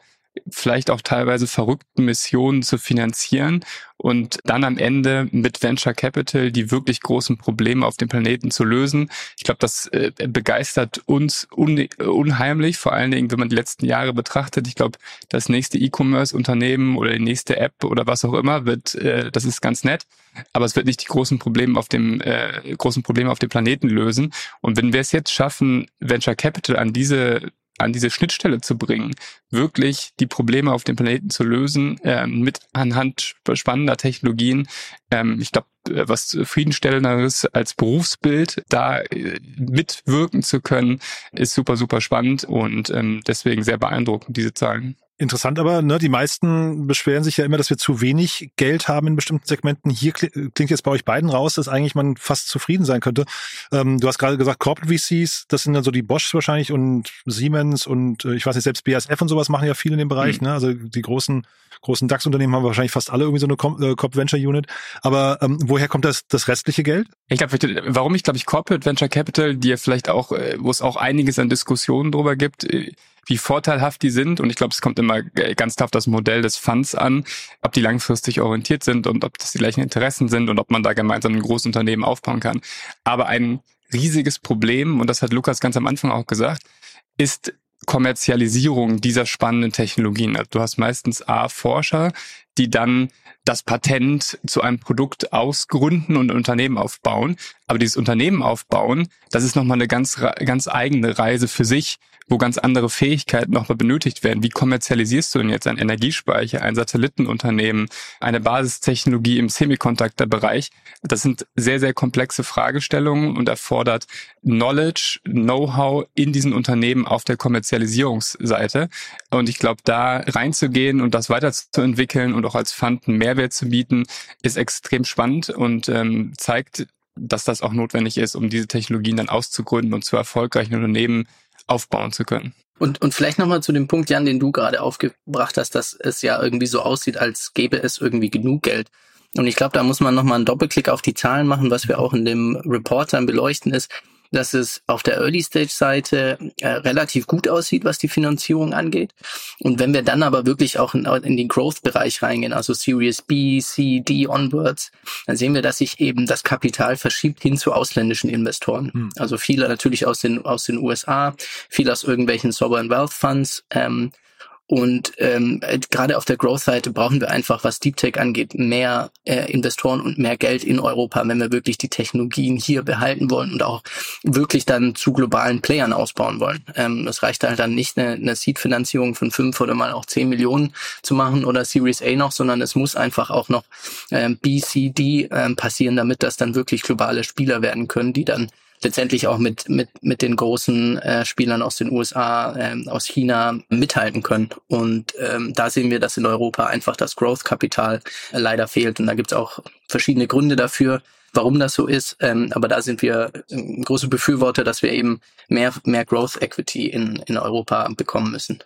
vielleicht auch teilweise verrückten Missionen zu finanzieren und dann am Ende mit Venture Capital die wirklich großen Probleme auf dem Planeten zu lösen. Ich glaube, das äh, begeistert uns un unheimlich, vor allen Dingen, wenn man die letzten Jahre betrachtet. Ich glaube, das nächste E-Commerce-Unternehmen oder die nächste App oder was auch immer wird, äh, das ist ganz nett, aber es wird nicht die großen Probleme auf dem äh, großen Probleme auf dem Planeten lösen. Und wenn wir es jetzt schaffen, Venture Capital an diese an diese Schnittstelle zu bringen, wirklich die Probleme auf dem Planeten zu lösen, äh, mit anhand spannender Technologien. Ähm, ich glaube, äh, was zufriedenstellenderes als Berufsbild, da äh, mitwirken zu können, ist super, super spannend und ähm, deswegen sehr beeindruckend, diese Zahlen. Interessant aber, ne, die meisten beschweren sich ja immer, dass wir zu wenig Geld haben in bestimmten Segmenten. Hier klingt jetzt bei euch beiden raus, dass eigentlich man fast zufrieden sein könnte. Ähm, du hast gerade gesagt, Corporate VCs, das sind dann so die Bosch wahrscheinlich und Siemens und äh, ich weiß nicht, selbst BASF und sowas machen ja viel in dem Bereich. Mhm. Ne? Also die großen großen DAX-Unternehmen haben wahrscheinlich fast alle irgendwie so eine äh, Corp Venture Unit. Aber ähm, woher kommt das, das restliche Geld? Ich glaube, warum ich glaube ich Corporate Venture Capital, die ja vielleicht auch, äh, wo es auch einiges an Diskussionen drüber gibt, äh, wie vorteilhaft die sind. Und ich glaube, es kommt immer ganz auf das Modell des Funds an, ob die langfristig orientiert sind und ob das die gleichen Interessen sind und ob man da gemeinsam ein großes Unternehmen aufbauen kann. Aber ein riesiges Problem, und das hat Lukas ganz am Anfang auch gesagt, ist Kommerzialisierung dieser spannenden Technologien. Also du hast meistens A, Forscher, die dann das Patent zu einem Produkt ausgründen und ein Unternehmen aufbauen. Aber dieses Unternehmen aufbauen, das ist nochmal eine ganz, ganz eigene Reise für sich wo ganz andere Fähigkeiten nochmal benötigt werden. Wie kommerzialisierst du denn jetzt einen Energiespeicher, ein Satellitenunternehmen, eine Basistechnologie im Semiconductor-Bereich? Das sind sehr, sehr komplexe Fragestellungen und erfordert Knowledge, Know-how in diesen Unternehmen auf der Kommerzialisierungsseite. Und ich glaube, da reinzugehen und das weiterzuentwickeln und auch als Fund einen Mehrwert zu bieten, ist extrem spannend und ähm, zeigt, dass das auch notwendig ist, um diese Technologien dann auszugründen und zu erfolgreichen Unternehmen aufbauen zu können. Und, und vielleicht nochmal zu dem Punkt, Jan, den du gerade aufgebracht hast, dass es ja irgendwie so aussieht, als gäbe es irgendwie genug Geld. Und ich glaube, da muss man nochmal einen Doppelklick auf die Zahlen machen, was wir auch in dem Report dann beleuchten, ist, dass es auf der Early-Stage-Seite äh, relativ gut aussieht, was die Finanzierung angeht. Und wenn wir dann aber wirklich auch in, in den Growth-Bereich reingehen, also Series B, C, D onwards, dann sehen wir, dass sich eben das Kapital verschiebt hin zu ausländischen Investoren. Hm. Also viele natürlich aus den, aus den USA, viel aus irgendwelchen Sovereign Wealth Funds. Ähm, Und ähm, gerade auf der Growth-Seite brauchen wir einfach, was Deep Tech angeht, mehr äh, Investoren und mehr Geld in Europa, wenn wir wirklich die Technologien hier behalten wollen und auch wirklich dann zu globalen Playern ausbauen wollen. Ähm, das reicht halt dann nicht, eine, eine Seed-Finanzierung von fünf oder mal auch zehn Millionen zu machen oder Series A noch, sondern es muss einfach auch noch ähm, B, C, D ähm, passieren, damit das dann wirklich globale Spieler werden können, die dann letztendlich auch mit, mit, mit den großen äh, Spielern aus den USA, ähm, aus China mithalten können. Und ähm, da sehen wir, dass in Europa einfach das Growth-Kapital äh, leider fehlt. Und da gibt es auch verschiedene Gründe dafür, warum das so ist. Ähm, aber da sind wir äh, große Befürworter, dass wir eben mehr, mehr Growth Equity in, in Europa bekommen müssen.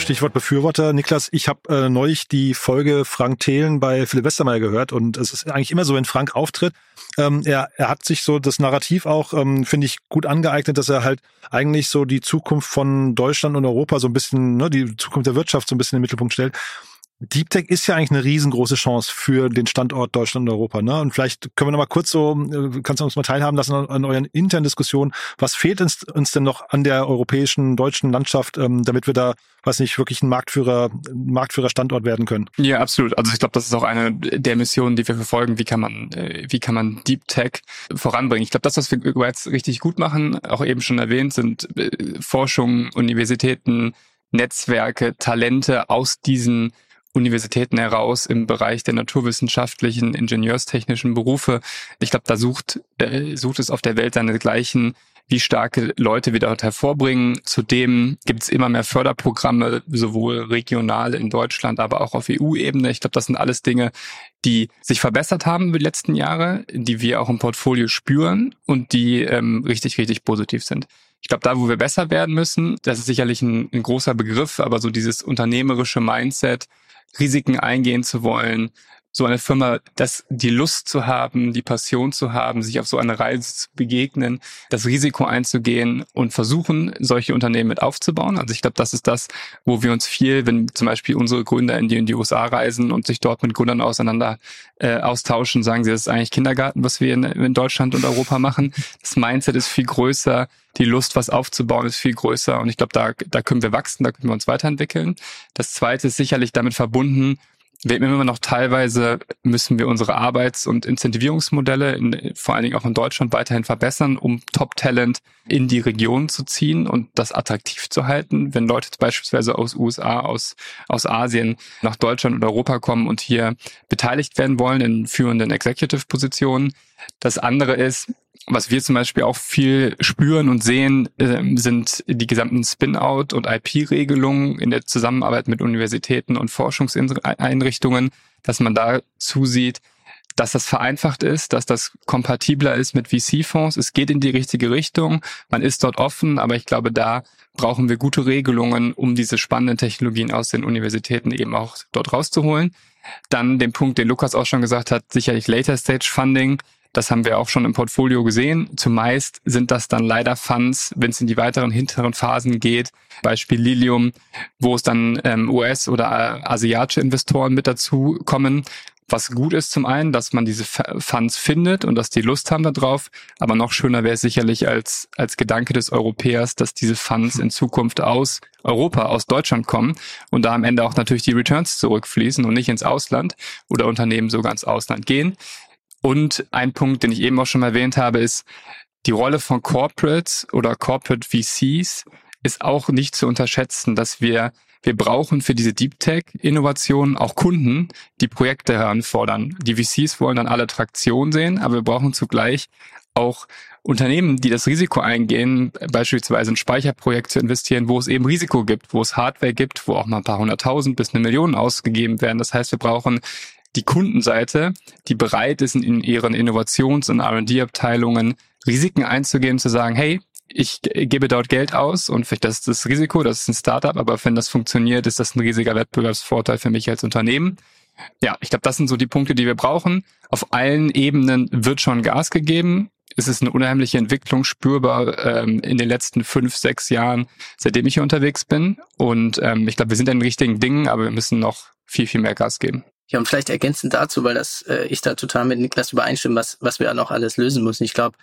Stichwort Befürworter. Niklas, ich habe äh, neulich die Folge Frank Thelen bei Philipp Westermeier gehört und es ist eigentlich immer so, wenn Frank auftritt, ähm, er, er hat sich so das Narrativ auch, ähm, finde ich, gut angeeignet, dass er halt eigentlich so die Zukunft von Deutschland und Europa so ein bisschen, ne, die Zukunft der Wirtschaft so ein bisschen in den Mittelpunkt stellt. Deep Tech ist ja eigentlich eine riesengroße Chance für den Standort Deutschland und Europa. Ne? Und vielleicht können wir noch mal kurz so, äh, kannst du uns mal teilhaben lassen an, euren internen Diskussionen. Was fehlt uns, uns denn noch an der europäischen, deutschen Landschaft, ähm, damit wir da, weiß nicht, wirklich ein Marktführer, Marktführer Standort werden können? Ja, absolut. Also ich glaube, das ist auch eine der Missionen, die wir verfolgen. Wie kann man, äh, wie kann man Deep Tech voranbringen? Ich glaube, das, was wir jetzt richtig gut machen, auch eben schon erwähnt, sind äh, Forschung, Universitäten, Netzwerke, Talente aus diesen Universitäten heraus im Bereich der naturwissenschaftlichen, ingenieurstechnischen Berufe. Ich glaube, da sucht, äh, sucht es auf der Welt seinesgleichen, wie starke Leute wir dort hervorbringen. Zudem gibt es immer mehr Förderprogramme, sowohl regional in Deutschland, aber auch auf EU-Ebene. Ich glaube, das sind alles Dinge, die sich verbessert haben über die letzten Jahre, die wir auch im Portfolio spüren und die ähm, richtig, richtig positiv sind. Ich glaube, da, wo wir besser werden müssen, das ist sicherlich ein, ein großer Begriff, aber so dieses unternehmerische Mindset, Risiken eingehen zu wollen, so eine Firma, das die Lust zu haben, die Passion zu haben, sich auf so eine Reise zu begegnen, das Risiko einzugehen und versuchen, solche Unternehmen mit aufzubauen. Also ich glaube, das ist das, wo wir uns viel, wenn zum Beispiel unsere Gründer in die, in die USA reisen und sich dort mit Gründern auseinander äh, austauschen, sagen sie, das ist eigentlich Kindergarten, was wir in, in Deutschland und Europa machen. Das Mindset ist viel größer, die Lust, was aufzubauen, ist viel größer und ich glaube, da, da können wir wachsen, da können wir uns weiterentwickeln. Das Zweite ist sicherlich damit verbunden, wir immer noch teilweise müssen wir unsere Arbeits- und Incentivierungsmodelle in, vor allen Dingen auch in Deutschland weiterhin verbessern, um Top-Talent in die Region zu ziehen und das attraktiv zu halten. Wenn Leute beispielsweise aus USA, aus, aus Asien nach Deutschland und Europa kommen und hier beteiligt werden wollen in führenden Executive-Positionen. Das andere ist, was wir zum Beispiel auch viel spüren und sehen, äh, sind die gesamten Spin-out und IP-Regelungen in der Zusammenarbeit mit Universitäten und Forschungseinrichtungen, dass man da zusieht, dass das vereinfacht ist, dass das kompatibler ist mit VC-Fonds. Es geht in die richtige Richtung. Man ist dort offen, aber ich glaube, da brauchen wir gute Regelungen, um diese spannenden Technologien aus den Universitäten eben auch dort rauszuholen. Dann den Punkt, den Lukas auch schon gesagt hat, sicherlich Later Stage Funding. Das haben wir auch schon im Portfolio gesehen. Zumeist sind das dann leider Funds, wenn es in die weiteren hinteren Phasen geht, Beispiel Lilium, wo es dann ähm, US- oder asiatische Investoren mit dazu kommen. Was gut ist zum einen, dass man diese Funds findet und dass die Lust haben darauf. Aber noch schöner wäre es sicherlich als, als Gedanke des Europäers, dass diese Funds in Zukunft aus Europa, aus Deutschland kommen und da am Ende auch natürlich die Returns zurückfließen und nicht ins Ausland oder Unternehmen sogar ins Ausland gehen. Und ein Punkt, den ich eben auch schon erwähnt habe, ist die Rolle von Corporates oder Corporate VCs ist auch nicht zu unterschätzen, dass wir wir brauchen für diese Deep Tech Innovationen auch Kunden, die Projekte heranfordern. Die VCs wollen dann alle Traktion sehen, aber wir brauchen zugleich auch Unternehmen, die das Risiko eingehen, beispielsweise ein Speicherprojekt zu investieren, wo es eben Risiko gibt, wo es Hardware gibt, wo auch mal ein paar hunderttausend bis eine Million ausgegeben werden. Das heißt, wir brauchen die Kundenseite, die bereit ist, in ihren Innovations- und R&D-Abteilungen Risiken einzugehen, zu sagen, hey, ich gebe dort Geld aus und vielleicht das ist das Risiko, das ist ein Startup, aber wenn das funktioniert, ist das ein riesiger Wettbewerbsvorteil für mich als Unternehmen. Ja, ich glaube, das sind so die Punkte, die wir brauchen. Auf allen Ebenen wird schon Gas gegeben. Es ist eine unheimliche Entwicklung spürbar ähm, in den letzten fünf, sechs Jahren, seitdem ich hier unterwegs bin. Und ähm, ich glaube, wir sind an den richtigen Dingen, aber wir müssen noch viel, viel mehr Gas geben. Ja, und vielleicht ergänzend dazu, weil das äh, ich da total mit Niklas übereinstimme, was, was wir noch alles lösen müssen. Ich glaube,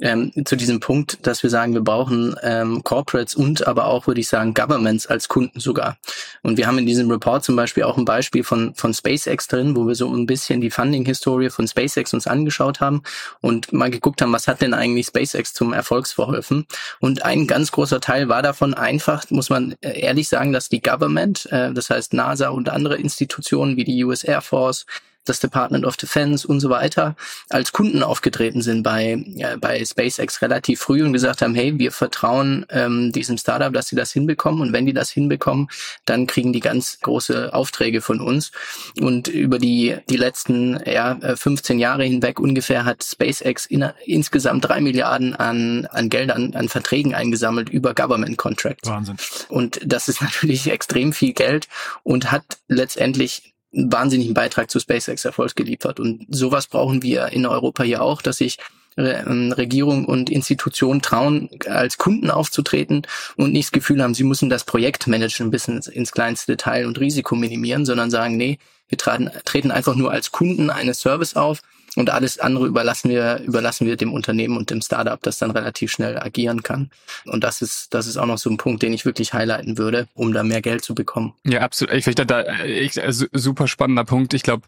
ähm, zu diesem Punkt, dass wir sagen, wir brauchen ähm, Corporates und aber auch, würde ich sagen, Governments als Kunden sogar. Und wir haben in diesem Report zum Beispiel auch ein Beispiel von, von SpaceX drin, wo wir so ein bisschen die Funding-Historie von SpaceX uns angeschaut haben und mal geguckt haben, was hat denn eigentlich SpaceX zum Erfolg verholfen. Und ein ganz großer Teil war davon einfach, muss man äh, ehrlich sagen, dass die Government, äh, das heißt NASA und andere Institutionen wie die US Air Force, das Department of Defense und so weiter als Kunden aufgetreten sind bei, äh, bei SpaceX relativ früh und gesagt haben, hey, wir vertrauen ähm, diesem Startup, dass sie das hinbekommen und wenn die das hinbekommen, dann kriegen die ganz große Aufträge von uns. Und über die, die letzten ja, 15 äh, Jahre hinweg ungefähr hat SpaceX in, insgesamt drei Milliarden an, an Geldern, an Verträgen eingesammelt über Government Contracts. Wahnsinn. Und das ist natürlich extrem viel Geld und hat letztendlich einen wahnsinnigen Beitrag zu SpaceX Erfolg geliefert. Und sowas brauchen wir in Europa hier auch, dass sich ähm, Regierung und Institutionen trauen, als Kunden aufzutreten und nicht das Gefühl haben, sie müssen das Projekt managen bis ins, ins kleinste Detail und Risiko minimieren, sondern sagen, nee, wir treten, treten einfach nur als Kunden eines Service auf und alles andere überlassen wir, überlassen wir dem Unternehmen und dem Startup, das dann relativ schnell agieren kann. Und das ist, das ist auch noch so ein Punkt, den ich wirklich highlighten würde, um da mehr Geld zu bekommen. Ja, absolut. Ich finde da ich, äh, super spannender Punkt. Ich glaube,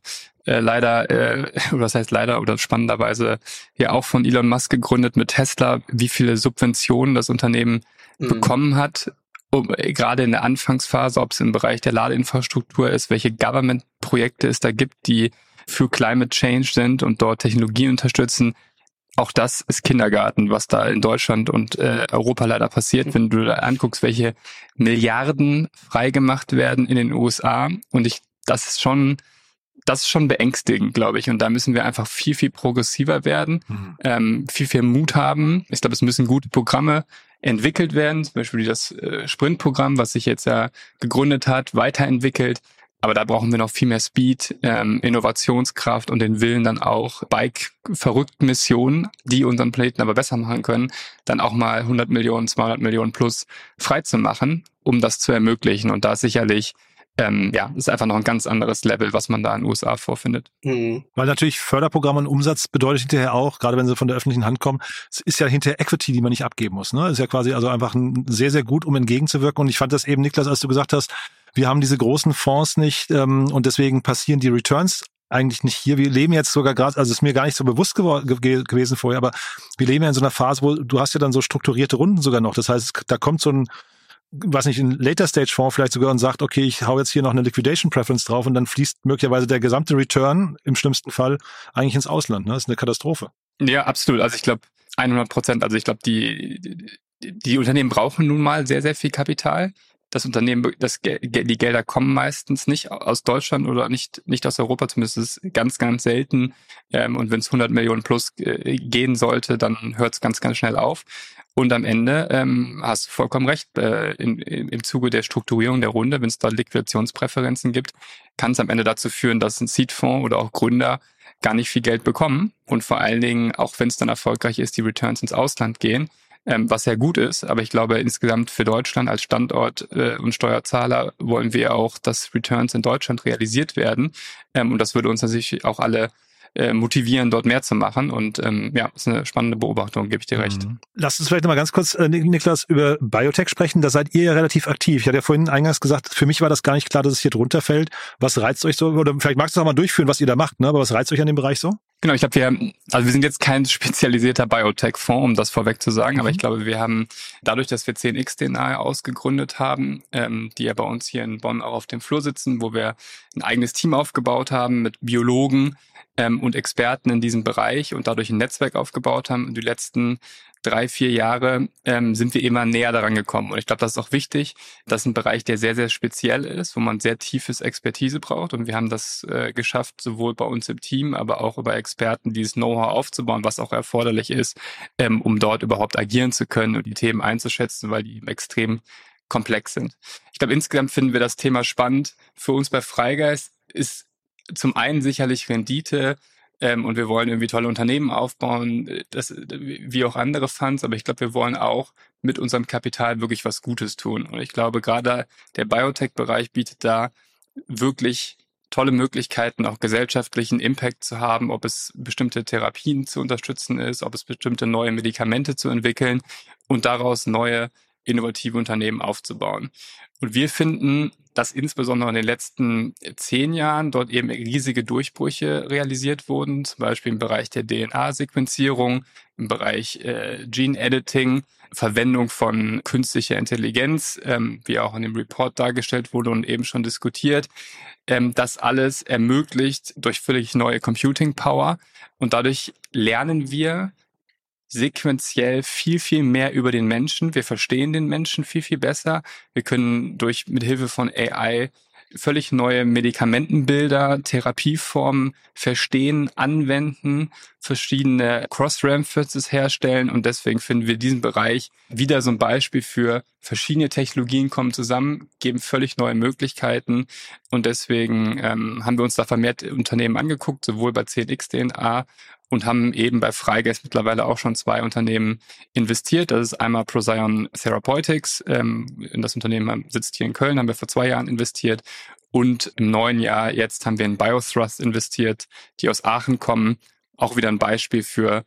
äh, leider, äh, oder das heißt leider oder spannenderweise ja auch von Elon Musk gegründet mit Tesla, wie viele Subventionen das Unternehmen mhm. bekommen hat, um, äh, gerade in der Anfangsphase, ob es im Bereich der Ladeinfrastruktur ist, welche Government-Projekte es da gibt, die für Climate Change sind und dort Technologie unterstützen. Auch das ist Kindergarten, was da in Deutschland und äh, Europa leider passiert, wenn du da anguckst, welche Milliarden freigemacht werden in den USA. Und ich, das ist schon, das ist schon beängstigend, glaube ich. Und da müssen wir einfach viel, viel progressiver werden, mhm. ähm, viel, viel Mut haben. Ich glaube, es müssen gute Programme entwickelt werden, zum Beispiel das äh, Sprintprogramm, was sich jetzt ja gegründet hat, weiterentwickelt. Aber da brauchen wir noch viel mehr Speed, ähm, Innovationskraft und den Willen dann auch Bike-verrückten Missionen, die unseren Planeten aber besser machen können, dann auch mal 100 Millionen, 200 Millionen plus frei zu machen, um das zu ermöglichen. Und da ist sicherlich ähm, ja, ist einfach noch ein ganz anderes Level, was man da in den USA vorfindet. Mhm. Weil natürlich Förderprogramme und Umsatz bedeutet hinterher auch, gerade wenn sie von der öffentlichen Hand kommen, es ist ja hinterher Equity, die man nicht abgeben muss. Ne? ist ja quasi also einfach ein, sehr, sehr gut, um entgegenzuwirken. Und ich fand das eben, Niklas, als du gesagt hast, wir haben diese großen Fonds nicht ähm, und deswegen passieren die Returns eigentlich nicht hier. Wir leben jetzt sogar gerade, also ist mir gar nicht so bewusst ge gewesen vorher, aber wir leben ja in so einer Phase, wo du hast ja dann so strukturierte Runden sogar noch. Das heißt, da kommt so ein, was nicht, ein Later Stage Fonds vielleicht sogar und sagt, okay, ich hau jetzt hier noch eine Liquidation Preference drauf und dann fließt möglicherweise der gesamte Return im schlimmsten Fall eigentlich ins Ausland. Ne? Das ist eine Katastrophe. Ja, absolut. Also ich glaube 100 Prozent. Also ich glaube, die, die, die Unternehmen brauchen nun mal sehr, sehr viel Kapital das Unternehmen, das, die Gelder kommen meistens nicht aus Deutschland oder nicht, nicht aus Europa, zumindest ist es ganz, ganz selten. Ähm, und wenn es 100 Millionen plus äh, gehen sollte, dann hört es ganz, ganz schnell auf. Und am Ende ähm, hast du vollkommen recht, äh, in, in, im Zuge der Strukturierung der Runde, wenn es da Liquidationspräferenzen gibt, kann es am Ende dazu führen, dass ein Seedfonds oder auch Gründer gar nicht viel Geld bekommen und vor allen Dingen, auch wenn es dann erfolgreich ist, die Returns ins Ausland gehen ähm, was ja gut ist. Aber ich glaube, insgesamt für Deutschland als Standort äh, und Steuerzahler wollen wir auch, dass Returns in Deutschland realisiert werden. Ähm, und das würde uns natürlich auch alle äh, motivieren, dort mehr zu machen. Und ähm, ja, ist eine spannende Beobachtung, gebe ich dir recht. Mhm. Lass uns vielleicht nochmal ganz kurz, äh, Niklas, über Biotech sprechen. Da seid ihr ja relativ aktiv. Ich hatte ja vorhin eingangs gesagt, für mich war das gar nicht klar, dass es hier drunter fällt. Was reizt euch so? Oder vielleicht magst du es auch mal durchführen, was ihr da macht, ne? Aber was reizt euch an dem Bereich so? Genau, ich glaube, wir, also wir sind jetzt kein spezialisierter Biotech-Fonds, um das vorweg zu sagen, mhm. aber ich glaube, wir haben dadurch, dass wir 10x DNA ausgegründet haben, ähm, die ja bei uns hier in Bonn auch auf dem Flur sitzen, wo wir ein eigenes Team aufgebaut haben mit Biologen, ähm, und Experten in diesem Bereich und dadurch ein Netzwerk aufgebaut haben. Und die letzten drei, vier Jahre ähm, sind wir immer näher daran gekommen. Und ich glaube, das ist auch wichtig. Das ist ein Bereich, der sehr, sehr speziell ist, wo man sehr tiefes Expertise braucht. Und wir haben das äh, geschafft, sowohl bei uns im Team, aber auch über Experten, dieses Know-how aufzubauen, was auch erforderlich ist, ähm, um dort überhaupt agieren zu können und die Themen einzuschätzen, weil die extrem komplex sind. Ich glaube, insgesamt finden wir das Thema spannend. Für uns bei Freigeist ist zum einen sicherlich Rendite ähm, und wir wollen irgendwie tolle Unternehmen aufbauen, das, wie auch andere Funds, aber ich glaube, wir wollen auch mit unserem Kapital wirklich was Gutes tun. Und ich glaube, gerade der Biotech-Bereich bietet da wirklich tolle Möglichkeiten, auch gesellschaftlichen Impact zu haben, ob es bestimmte Therapien zu unterstützen ist, ob es bestimmte neue Medikamente zu entwickeln und daraus neue innovative Unternehmen aufzubauen. Und wir finden, dass insbesondere in den letzten zehn Jahren dort eben riesige Durchbrüche realisiert wurden, zum Beispiel im Bereich der DNA-Sequenzierung, im Bereich äh, Gene-Editing, Verwendung von künstlicher Intelligenz, ähm, wie auch in dem Report dargestellt wurde und eben schon diskutiert. Ähm, das alles ermöglicht durch völlig neue Computing Power und dadurch lernen wir sequenziell viel, viel mehr über den Menschen. Wir verstehen den Menschen viel, viel besser. Wir können durch, mit Hilfe von AI völlig neue Medikamentenbilder, Therapieformen verstehen, anwenden, verschiedene Cross-References herstellen und deswegen finden wir diesen Bereich wieder so ein Beispiel für verschiedene Technologien kommen zusammen, geben völlig neue Möglichkeiten und deswegen ähm, haben wir uns da vermehrt Unternehmen angeguckt, sowohl bei 10x DNA und haben eben bei Freigeist mittlerweile auch schon zwei Unternehmen investiert. Das ist einmal Procyon Therapeutics. Ähm, in das Unternehmen sitzt hier in Köln, haben wir vor zwei Jahren investiert. Und im neuen Jahr jetzt haben wir in Biothrust investiert, die aus Aachen kommen. Auch wieder ein Beispiel für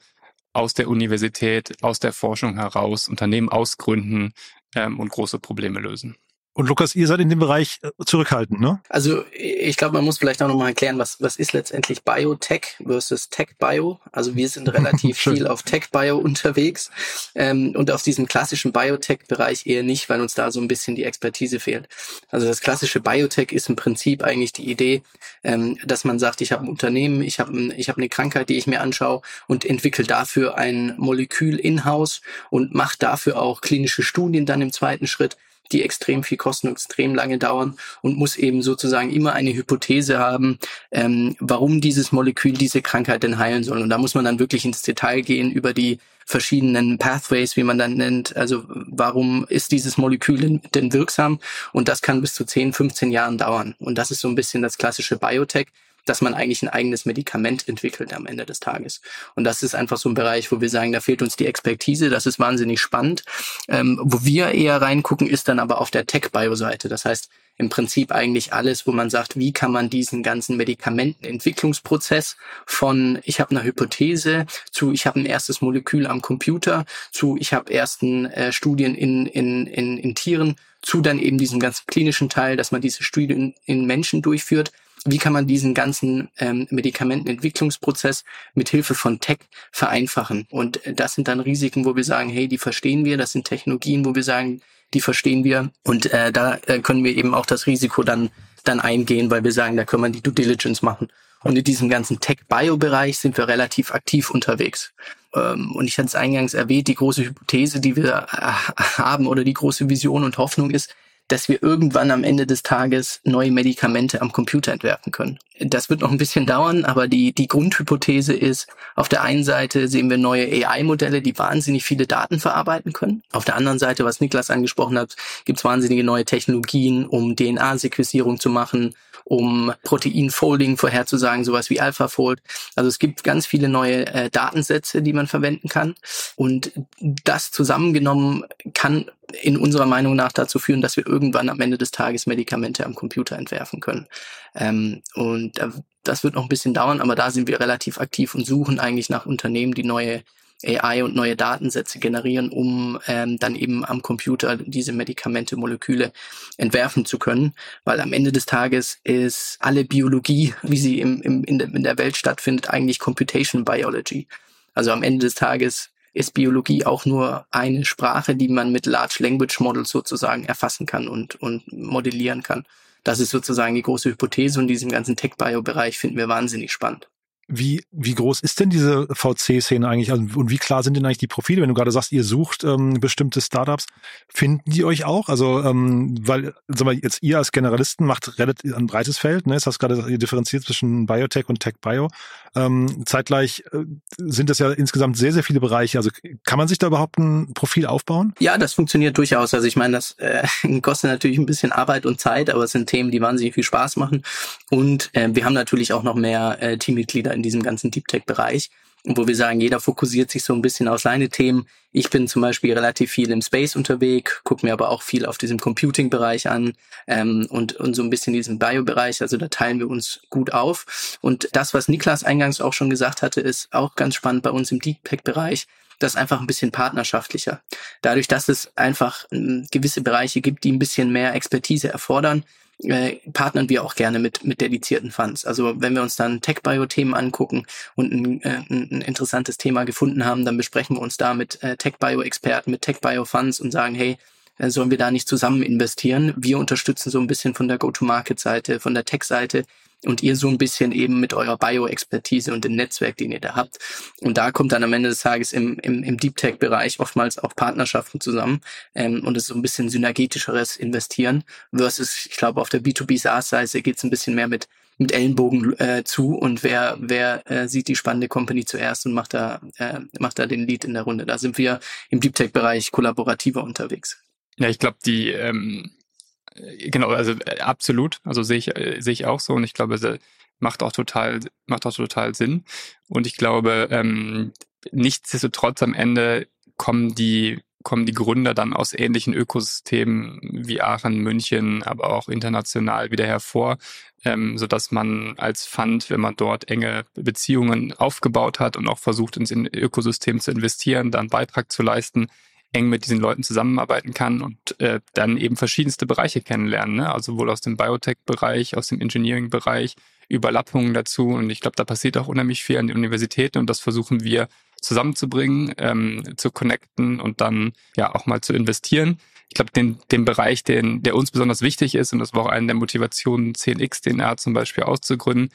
aus der Universität, aus der Forschung heraus Unternehmen ausgründen ähm, und große Probleme lösen. Und Lukas, ihr seid in dem Bereich äh, zurückhaltend, ne? Also ich glaube, man muss vielleicht auch nochmal erklären, was, was ist letztendlich Biotech versus Tech-Bio. Also wir sind relativ viel auf Tech-Bio unterwegs ähm, und auf diesem klassischen Biotech-Bereich eher nicht, weil uns da so ein bisschen die Expertise fehlt. Also das klassische Biotech ist im Prinzip eigentlich die Idee, ähm, dass man sagt, ich habe ein Unternehmen, ich habe ich hab eine Krankheit, die ich mir anschaue und entwickle dafür ein Molekül in-house und mache dafür auch klinische Studien dann im zweiten Schritt die extrem viel kosten extrem lange dauern und muss eben sozusagen immer eine Hypothese haben, ähm, warum dieses Molekül diese Krankheit denn heilen soll. Und da muss man dann wirklich ins Detail gehen über die verschiedenen Pathways, wie man dann nennt. Also warum ist dieses Molekül denn wirksam? Und das kann bis zu 10, 15 Jahren dauern. Und das ist so ein bisschen das klassische Biotech dass man eigentlich ein eigenes Medikament entwickelt am Ende des Tages. Und das ist einfach so ein Bereich, wo wir sagen, da fehlt uns die Expertise, das ist wahnsinnig spannend. Ähm, wo wir eher reingucken, ist dann aber auf der Tech-Bio-Seite. Das heißt, im Prinzip eigentlich alles, wo man sagt, wie kann man diesen ganzen Medikamentenentwicklungsprozess von ich habe eine Hypothese zu ich habe ein erstes Molekül am Computer zu ich habe ersten äh, Studien in, in, in, in Tieren zu dann eben diesem ganzen klinischen Teil, dass man diese Studien in Menschen durchführt wie kann man diesen ganzen ähm, Medikamentenentwicklungsprozess mit Hilfe von Tech vereinfachen? Und äh, das sind dann Risiken, wo wir sagen, hey, die verstehen wir. Das sind Technologien, wo wir sagen, die verstehen wir. Und äh, da äh, können wir eben auch das Risiko dann dann eingehen, weil wir sagen, da können wir die Due Diligence machen. Und in diesem ganzen Tech-Bio-Bereich sind wir relativ aktiv unterwegs. Ähm, und ich hatte es eingangs erwähnt, die große Hypothese, die wir äh, haben oder die große Vision und Hoffnung ist, dass wir irgendwann am Ende des Tages neue Medikamente am Computer entwerfen können. Das wird noch ein bisschen dauern, aber die, die Grundhypothese ist, auf der einen Seite sehen wir neue AI-Modelle, die wahnsinnig viele Daten verarbeiten können. Auf der anderen Seite, was Niklas angesprochen hat, gibt es wahnsinnige neue Technologien, um DNA-Sequenzierung zu machen, um Proteinfolding vorherzusagen, sowas wie AlphaFold. Also es gibt ganz viele neue äh, Datensätze, die man verwenden kann. Und das zusammengenommen kann in unserer Meinung nach dazu führen, dass wir irgendwann am Ende des Tages Medikamente am Computer entwerfen können. Ähm, und das wird noch ein bisschen dauern, aber da sind wir relativ aktiv und suchen eigentlich nach Unternehmen, die neue AI und neue Datensätze generieren, um ähm, dann eben am Computer diese Medikamente, Moleküle entwerfen zu können. Weil am Ende des Tages ist alle Biologie, wie sie im, im, in, der, in der Welt stattfindet, eigentlich Computation Biology. Also am Ende des Tages ist Biologie auch nur eine Sprache, die man mit Large Language Models sozusagen erfassen kann und, und modellieren kann. Das ist sozusagen die große Hypothese und diesen ganzen Tech-Bio-Bereich finden wir wahnsinnig spannend. Wie, wie groß ist denn diese VC-Szene eigentlich also, und wie klar sind denn eigentlich die Profile? Wenn du gerade sagst, ihr sucht ähm, bestimmte Startups, finden die euch auch? Also, ähm, weil, sag mal, jetzt ihr als Generalisten macht relativ ein breites Feld, ne? Jetzt hast gerade ihr differenziert zwischen Biotech und Tech-Bio. Ähm, zeitgleich äh, sind das ja insgesamt sehr, sehr viele Bereiche. Also kann man sich da überhaupt ein Profil aufbauen? Ja, das funktioniert durchaus. Also ich meine, das äh, kostet natürlich ein bisschen Arbeit und Zeit, aber es sind Themen, die wahnsinnig viel Spaß machen. Und äh, wir haben natürlich auch noch mehr äh, Teammitglieder in diesem ganzen Deep Tech-Bereich wo wir sagen, jeder fokussiert sich so ein bisschen auf seine Themen. Ich bin zum Beispiel relativ viel im Space unterwegs, gucke mir aber auch viel auf diesem Computing-Bereich an ähm, und, und so ein bisschen diesen Bio-Bereich. Also da teilen wir uns gut auf. Und das, was Niklas eingangs auch schon gesagt hatte, ist auch ganz spannend bei uns im Deep Tech-Bereich das einfach ein bisschen partnerschaftlicher. Dadurch, dass es einfach äh, gewisse Bereiche gibt, die ein bisschen mehr Expertise erfordern, äh, partnern wir auch gerne mit, mit dedizierten Funds. Also wenn wir uns dann Tech-Bio-Themen angucken und ein, äh, ein interessantes Thema gefunden haben, dann besprechen wir uns da mit äh, Tech-Bio-Experten, mit Tech-Bio-Funds und sagen, hey, äh, sollen wir da nicht zusammen investieren? Wir unterstützen so ein bisschen von der Go-to-Market-Seite, von der Tech-Seite und ihr so ein bisschen eben mit eurer Bio-Expertise und dem Netzwerk, den ihr da habt. Und da kommt dann am Ende des Tages im, im, im Deep Tech-Bereich oftmals auch Partnerschaften zusammen ähm, und es ist so ein bisschen synergetischeres Investieren versus, ich glaube, auf der B2B SaaS-Seite geht es ein bisschen mehr mit mit Ellenbogen äh, zu und wer wer äh, sieht die spannende Company zuerst und macht da äh, macht da den Lead in der Runde. Da sind wir im Deep Tech Bereich kollaborativer unterwegs. Ja, ich glaube, die ähm, äh, genau, also äh, absolut. Also sehe ich, äh, sehe ich auch so und ich glaube, macht auch total, macht auch total Sinn. Und ich glaube, ähm, nichtsdestotrotz am Ende kommen die kommen die Gründer dann aus ähnlichen Ökosystemen wie Aachen, München, aber auch international wieder hervor, ähm, so dass man als Fund, wenn man dort enge Beziehungen aufgebaut hat und auch versucht, ins Ökosystem zu investieren, dann Beitrag zu leisten, eng mit diesen Leuten zusammenarbeiten kann und äh, dann eben verschiedenste Bereiche kennenlernen. Ne? Also sowohl aus dem Biotech-Bereich, aus dem Engineering-Bereich, Überlappungen dazu. Und ich glaube, da passiert auch unheimlich viel an den Universitäten und das versuchen wir zusammenzubringen, ähm, zu connecten und dann ja auch mal zu investieren. Ich glaube, den, den Bereich, den, der uns besonders wichtig ist, und das war auch eine der Motivationen, 10x DNA zum Beispiel auszugründen,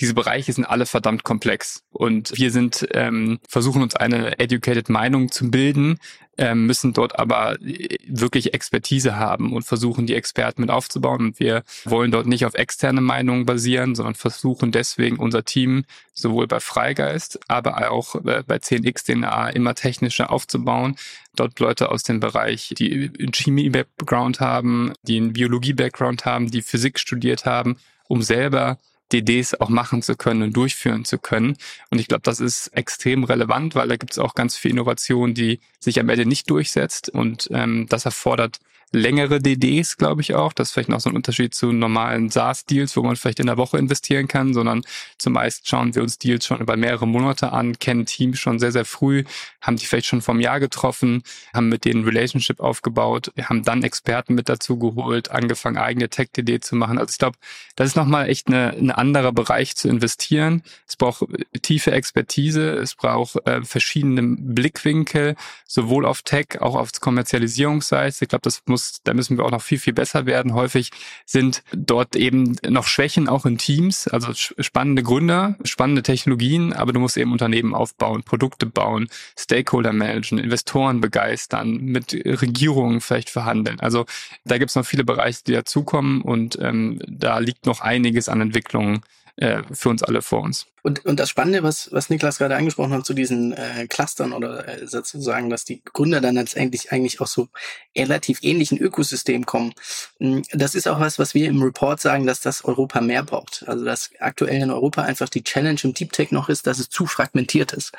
diese Bereiche sind alle verdammt komplex. Und wir sind ähm, versuchen uns eine educated Meinung zu bilden, ähm, müssen dort aber äh, wirklich Expertise haben und versuchen die Experten mit aufzubauen. Und wir wollen dort nicht auf externe Meinungen basieren, sondern versuchen deswegen unser Team sowohl bei Freigeist, aber auch äh, bei 10x DNA immer technischer aufzubauen, dort Leute aus dem Bereich, die einen Chemie-Background haben, die einen Biologie-Background haben, die Physik studiert haben, um selber DDs auch machen zu können und durchführen zu können. Und ich glaube, das ist extrem relevant, weil da gibt es auch ganz viel Innovation, die sich am Ende nicht durchsetzt. Und ähm, das erfordert längere DDs, glaube ich auch. Das ist vielleicht noch so ein Unterschied zu normalen SaaS-Deals, wo man vielleicht in der Woche investieren kann, sondern zumeist schauen wir uns Deals schon über mehrere Monate an, kennen Teams schon sehr, sehr früh, haben die vielleicht schon vom Jahr getroffen, haben mit denen Relationship aufgebaut, haben dann Experten mit dazu geholt, angefangen, eigene Tech-DD zu machen. Also ich glaube, das ist nochmal echt eine, ein anderer Bereich zu investieren. Es braucht tiefe Expertise, es braucht äh, verschiedene Blickwinkel, sowohl auf Tech, auch auf Kommerzialisierungsseite. Ich glaube, das muss muss, da müssen wir auch noch viel, viel besser werden. Häufig sind dort eben noch Schwächen auch in Teams, also spannende Gründer, spannende Technologien, aber du musst eben Unternehmen aufbauen, Produkte bauen, Stakeholder managen, Investoren begeistern, mit Regierungen vielleicht verhandeln. Also da gibt es noch viele Bereiche, die dazukommen und ähm, da liegt noch einiges an Entwicklungen äh, für uns alle vor uns. Und, und das Spannende, was, was Niklas gerade angesprochen hat zu diesen äh, Clustern oder äh, sozusagen, dass die Gründer dann letztendlich eigentlich auch so relativ ähnlichen Ökosystem kommen, hm, das ist auch was, was wir im Report sagen, dass das Europa mehr braucht. Also dass aktuell in Europa einfach die Challenge im Deep Tech noch ist, dass es zu fragmentiert ist.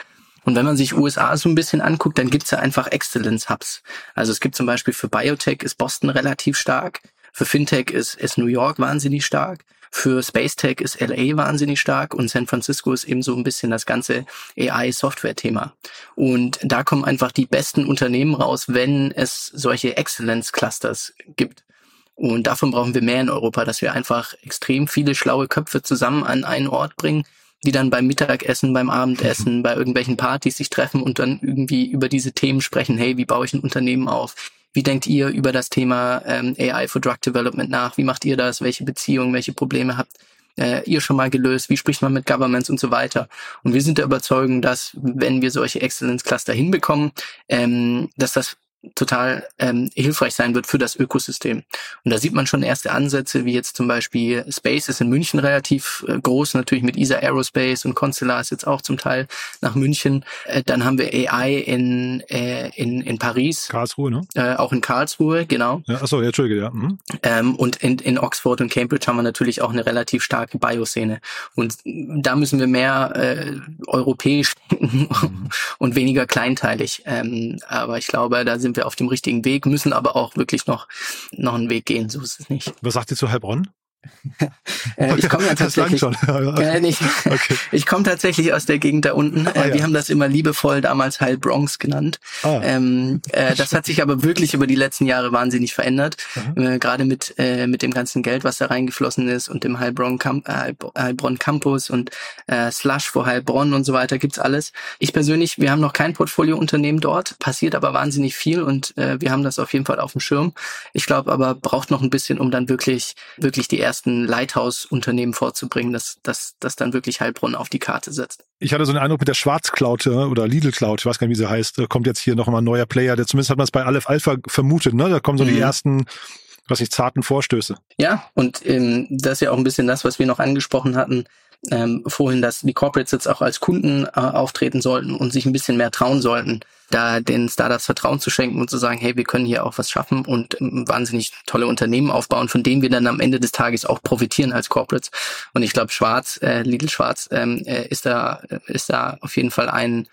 Und wenn man sich USA so ein bisschen anguckt, dann gibt's ja einfach Excellence Hubs. Also es gibt zum Beispiel für Biotech ist Boston relativ stark, für Fintech ist, ist New York wahnsinnig stark. Für Space Tech ist LA wahnsinnig stark und San Francisco ist eben so ein bisschen das ganze AI-Software-Thema. Und da kommen einfach die besten Unternehmen raus, wenn es solche Excellence-Clusters gibt. Und davon brauchen wir mehr in Europa, dass wir einfach extrem viele schlaue Köpfe zusammen an einen Ort bringen, die dann beim Mittagessen, beim Abendessen, bei irgendwelchen Partys sich treffen und dann irgendwie über diese Themen sprechen. Hey, wie baue ich ein Unternehmen auf? Wie denkt ihr über das Thema ähm, AI for Drug Development nach? Wie macht ihr das? Welche Beziehungen, welche Probleme habt äh, ihr schon mal gelöst? Wie spricht man mit Governments und so weiter? Und wir sind der Überzeugung, dass wenn wir solche Excellence Cluster hinbekommen, ähm, dass das total ähm, hilfreich sein wird für das Ökosystem. Und da sieht man schon erste Ansätze, wie jetzt zum Beispiel Space ist in München relativ äh, groß, natürlich mit ESA Aerospace und Constellar ist jetzt auch zum Teil nach München. Äh, dann haben wir AI in, äh, in, in Paris. Karlsruhe, ne? Äh, auch in Karlsruhe, genau. Ja, achso, ja, Entschuldige, ja. Mhm. Ähm, und in, in Oxford und Cambridge haben wir natürlich auch eine relativ starke Bioszene. Und da müssen wir mehr äh, europäisch denken mhm. und weniger kleinteilig. Ähm, aber ich glaube, da sind wir auf dem richtigen Weg, müssen aber auch wirklich noch, noch einen Weg gehen. So ist es nicht. Was sagt ihr zu Heilbronn? Äh, ich komme ja tatsächlich. äh, nicht, okay. Ich komme tatsächlich aus der Gegend da unten. Ah, äh, wir haben das immer liebevoll damals Heil Bronx genannt. Ah. Ähm, äh, das hat sich aber wirklich über die letzten Jahre wahnsinnig verändert. Äh, Gerade mit äh, mit dem ganzen Geld, was da reingeflossen ist und dem Heilbronn, Camp Heilbronn Campus und Slush vor Heilbronn und so weiter gibt's alles. Ich persönlich, wir haben noch kein Portfoliounternehmen dort, passiert aber wahnsinnig viel und wir haben das auf jeden Fall auf dem Schirm. Ich glaube aber braucht noch ein bisschen, um dann wirklich wirklich die ersten ersten Lighthouse-Unternehmen vorzubringen, das, das, das dann wirklich Heilbronn auf die Karte setzt. Ich hatte so einen Eindruck mit der Schwarzcloud äh, oder Lidl Cloud, ich weiß gar nicht, wie sie heißt, da kommt jetzt hier noch mal ein neuer Player, der zumindest hat man es bei Aleph Alpha vermutet, ne? Da kommen so mhm. die ersten was ich zarten Vorstöße. Ja, und ähm, das ist ja auch ein bisschen das, was wir noch angesprochen hatten ähm, vorhin, dass die Corporates jetzt auch als Kunden äh, auftreten sollten und sich ein bisschen mehr trauen sollten, da den Startups Vertrauen zu schenken und zu sagen, hey, wir können hier auch was schaffen und ähm, wahnsinnig tolle Unternehmen aufbauen, von denen wir dann am Ende des Tages auch profitieren als Corporates. Und ich glaube, Schwarz, äh, Lidl Schwarz ähm, äh, ist da ist da auf jeden Fall ein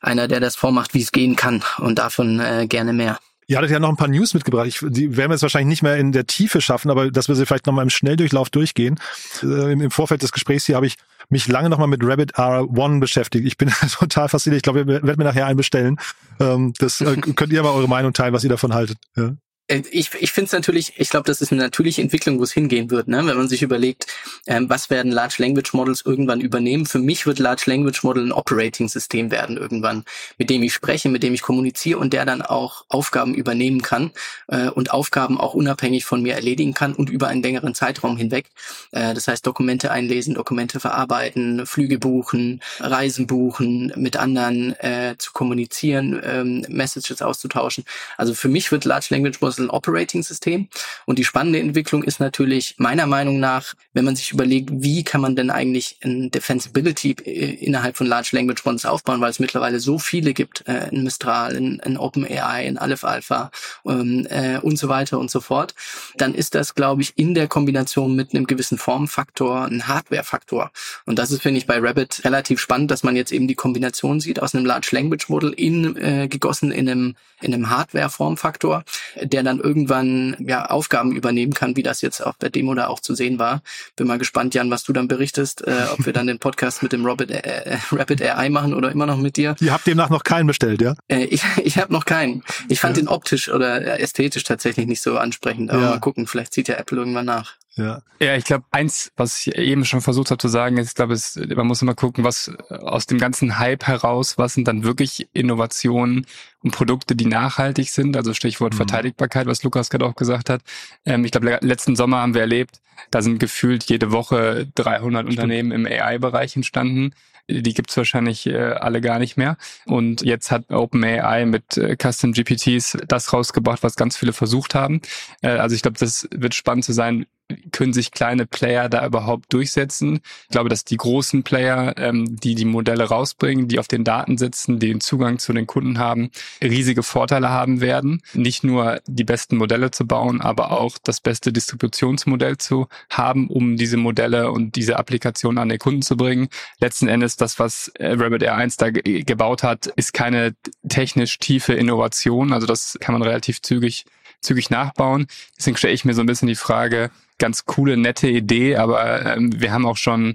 einer, der das vormacht, wie es gehen kann und davon äh, gerne mehr. Ihr hattet ja noch ein paar News mitgebracht. Ich, die werden wir jetzt wahrscheinlich nicht mehr in der Tiefe schaffen, aber dass wir sie vielleicht nochmal im Schnelldurchlauf durchgehen. Äh, im, Im Vorfeld des Gesprächs hier habe ich mich lange nochmal mit Rabbit R1 beschäftigt. Ich bin total fasziniert. Ich glaube, ihr werdet mir nachher einen bestellen. Ähm, das äh, könnt ihr mal eure Meinung teilen, was ihr davon haltet. Ja. Äh, ich, ich finde es natürlich, ich glaube, das ist eine natürliche Entwicklung, wo es hingehen wird, ne? wenn man sich überlegt, ähm, was werden Large Language Models irgendwann übernehmen. Für mich wird Large Language Model ein Operating-System werden irgendwann, mit dem ich spreche, mit dem ich kommuniziere und der dann auch Aufgaben übernehmen kann äh, und Aufgaben auch unabhängig von mir erledigen kann und über einen längeren Zeitraum hinweg. Äh, das heißt, Dokumente einlesen, Dokumente verarbeiten, Flüge buchen, Reisen buchen, mit anderen äh, zu kommunizieren, ähm, Messages auszutauschen. Also für mich wird Large Language Model ein Operating-System. Und die spannende Entwicklung ist natürlich meiner Meinung nach, wenn man sich überlegt, wie kann man denn eigentlich ein Defensibility äh, innerhalb von Large Language Models aufbauen, weil es mittlerweile so viele gibt, äh, in Mistral, in, in OpenAI, in Aleph Alpha ähm, äh, und so weiter und so fort, dann ist das, glaube ich, in der Kombination mit einem gewissen Formfaktor ein Hardware-Faktor. Und das ist, finde ich, bei Rabbit relativ spannend, dass man jetzt eben die Kombination sieht aus einem Large Language Model in, äh, gegossen in einem, in einem Hardware-Formfaktor, der dann irgendwann ja Aufgaben übernehmen kann, wie das jetzt auf der Demo da auch zu sehen war. Bin mal gespannt, Jan, was du dann berichtest, äh, ob wir dann den Podcast mit dem Robert, äh, äh Rapid AI machen oder immer noch mit dir. Ihr habt demnach noch keinen bestellt, ja? Äh, ich ich habe noch keinen. Ich fand ja. den optisch oder ästhetisch tatsächlich nicht so ansprechend. Aber ja. mal gucken, vielleicht zieht ja Apple irgendwann nach. Ja, ja ich glaube, eins, was ich eben schon versucht habe zu sagen, ist, ich glaube, man muss immer gucken, was aus dem ganzen Hype heraus, was sind dann wirklich Innovationen und Produkte, die nachhaltig sind, also Stichwort mhm. Verteidigbarkeit, was Lukas gerade auch gesagt hat. Ähm, ich glaube, letzten Sommer haben wir erlebt, da sind gefühlt jede Woche 300 Stimmt. Unternehmen im AI-Bereich entstanden. Die gibt's wahrscheinlich äh, alle gar nicht mehr. Und jetzt hat OpenAI mit äh, Custom GPTs das rausgebracht, was ganz viele versucht haben. Äh, also ich glaube, das wird spannend zu sein, können sich kleine Player da überhaupt durchsetzen? Ich glaube, dass die großen Player, ähm, die die Modelle rausbringen, die auf den Daten sitzen, die den Zugang zu den Kunden haben, riesige Vorteile haben werden. Nicht nur die besten Modelle zu bauen, aber auch das beste Distributionsmodell zu haben, um diese Modelle und diese Applikation an den Kunden zu bringen. Letzten Endes, das, was äh, Rabbit R1 da gebaut hat, ist keine technisch tiefe Innovation. Also das kann man relativ zügig zügig nachbauen. Deswegen stelle ich mir so ein bisschen die Frage, ganz coole, nette Idee, aber ähm, wir haben auch schon